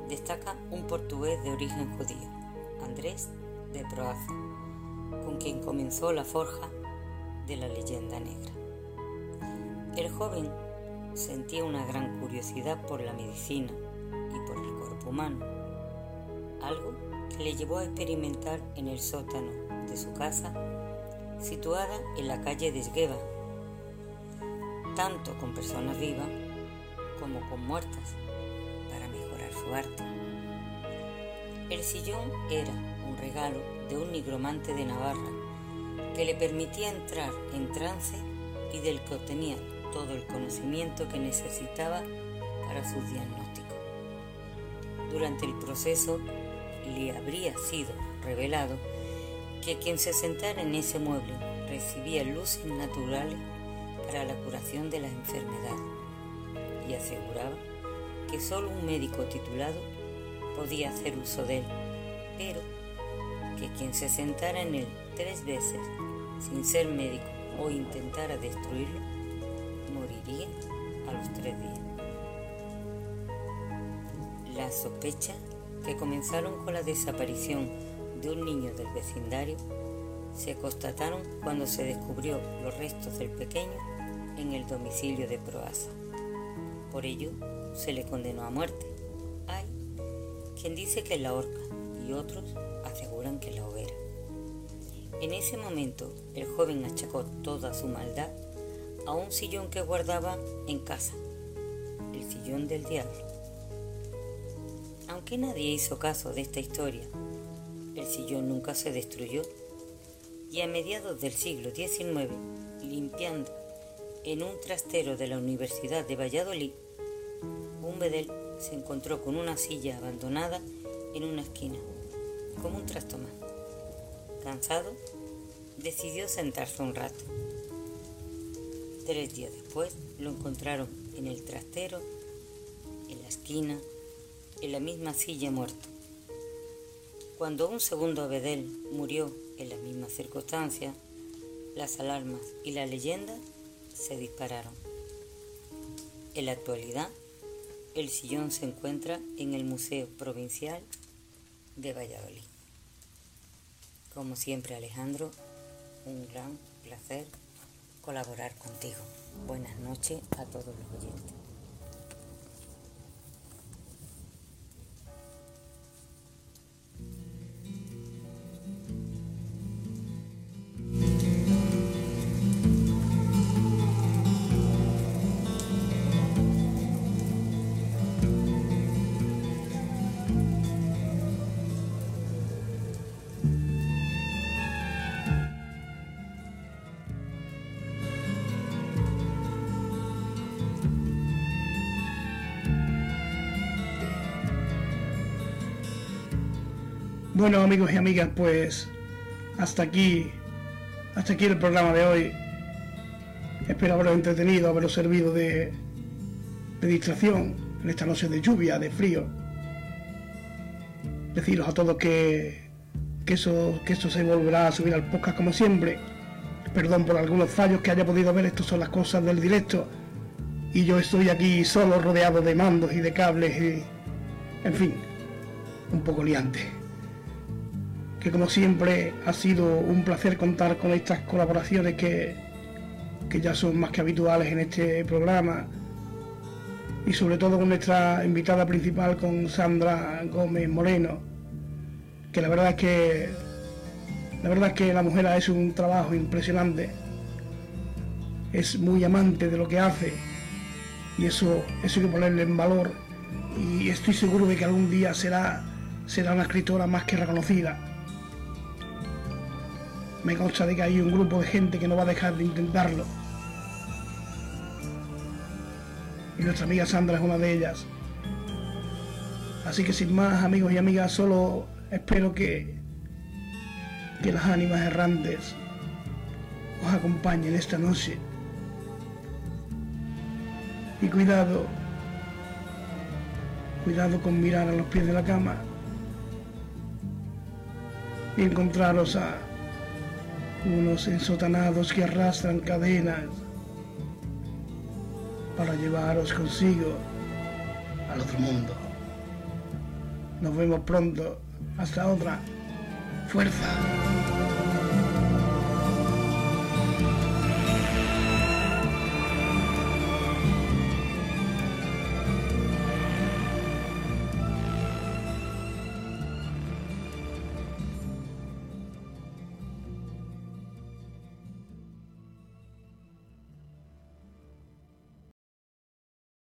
destaca un portugués de origen judío, Andrés de Proaza, con quien comenzó la forja de la leyenda negra. El joven sentía una gran curiosidad por la medicina y por el cuerpo humano, algo le llevó a experimentar en el sótano de su casa, situada en la calle de Esgueva, tanto con personas vivas como con muertas, para mejorar su arte. El sillón era un regalo de un nigromante de Navarra que le permitía entrar en trance y del que obtenía todo el conocimiento que necesitaba para su diagnóstico. Durante el proceso le habría sido revelado que quien se sentara en ese mueble recibía luces naturales para la curación de las enfermedades y aseguraba que solo un médico titulado podía hacer uso de él, pero que quien se sentara en él tres veces sin ser médico o intentara destruirlo, moriría a los tres días. Las sospechas que comenzaron con la desaparición de un niño del vecindario se constataron cuando se descubrió los restos del pequeño en el domicilio de Proasa. Por ello, se le condenó a muerte. Hay quien dice que la horca y otros aseguran que la hoguera. En ese momento, el joven achacó toda su maldad a un sillón que guardaba en casa, el sillón del diablo. Aunque nadie hizo caso de esta historia, el sillón nunca se destruyó y a mediados del siglo XIX, limpiando en un trastero de la Universidad de Valladolid, un bedel se encontró con una silla abandonada en una esquina, como un trasto más. Cansado, decidió sentarse un rato. Tres días después lo encontraron en el trastero, en la esquina, en la misma silla muerto. Cuando un segundo bedel murió en las mismas circunstancias, las alarmas y la leyenda se dispararon. En la actualidad, el sillón se encuentra en el Museo Provincial de Valladolid. Como siempre, Alejandro, un gran placer colaborar contigo. Buenas noches a todos los oyentes. Bueno amigos y amigas, pues hasta aquí, hasta aquí el programa de hoy. Espero haberos entretenido, haberos servido de, distracción en esta noche de lluvia, de frío. Deciros a todos que, que, eso, que esto se volverá a subir al podcast como siempre. Perdón por algunos fallos que haya podido ver, estas son las cosas del directo. Y yo estoy aquí solo rodeado de mandos y de cables y... En fin, un poco liante. Que como siempre ha sido un placer contar con estas colaboraciones que, que ya son más que habituales en este programa. Y sobre todo con nuestra invitada principal, con Sandra Gómez Moreno, que la verdad es que la verdad es que la mujer ha un trabajo impresionante, es muy amante de lo que hace y eso, eso hay que ponerle en valor. Y estoy seguro de que algún día será, será una escritora más que reconocida. Me consta de que hay un grupo de gente que no va a dejar de intentarlo y nuestra amiga Sandra es una de ellas. Así que sin más amigos y amigas, solo espero que, que las ánimas errantes os acompañen esta noche. Y cuidado, cuidado con mirar a los pies de la cama y encontraros a unos ensotanados que arrastran cadenas para llevaros consigo al otro mundo. Nos vemos pronto. Hasta otra. Fuerza.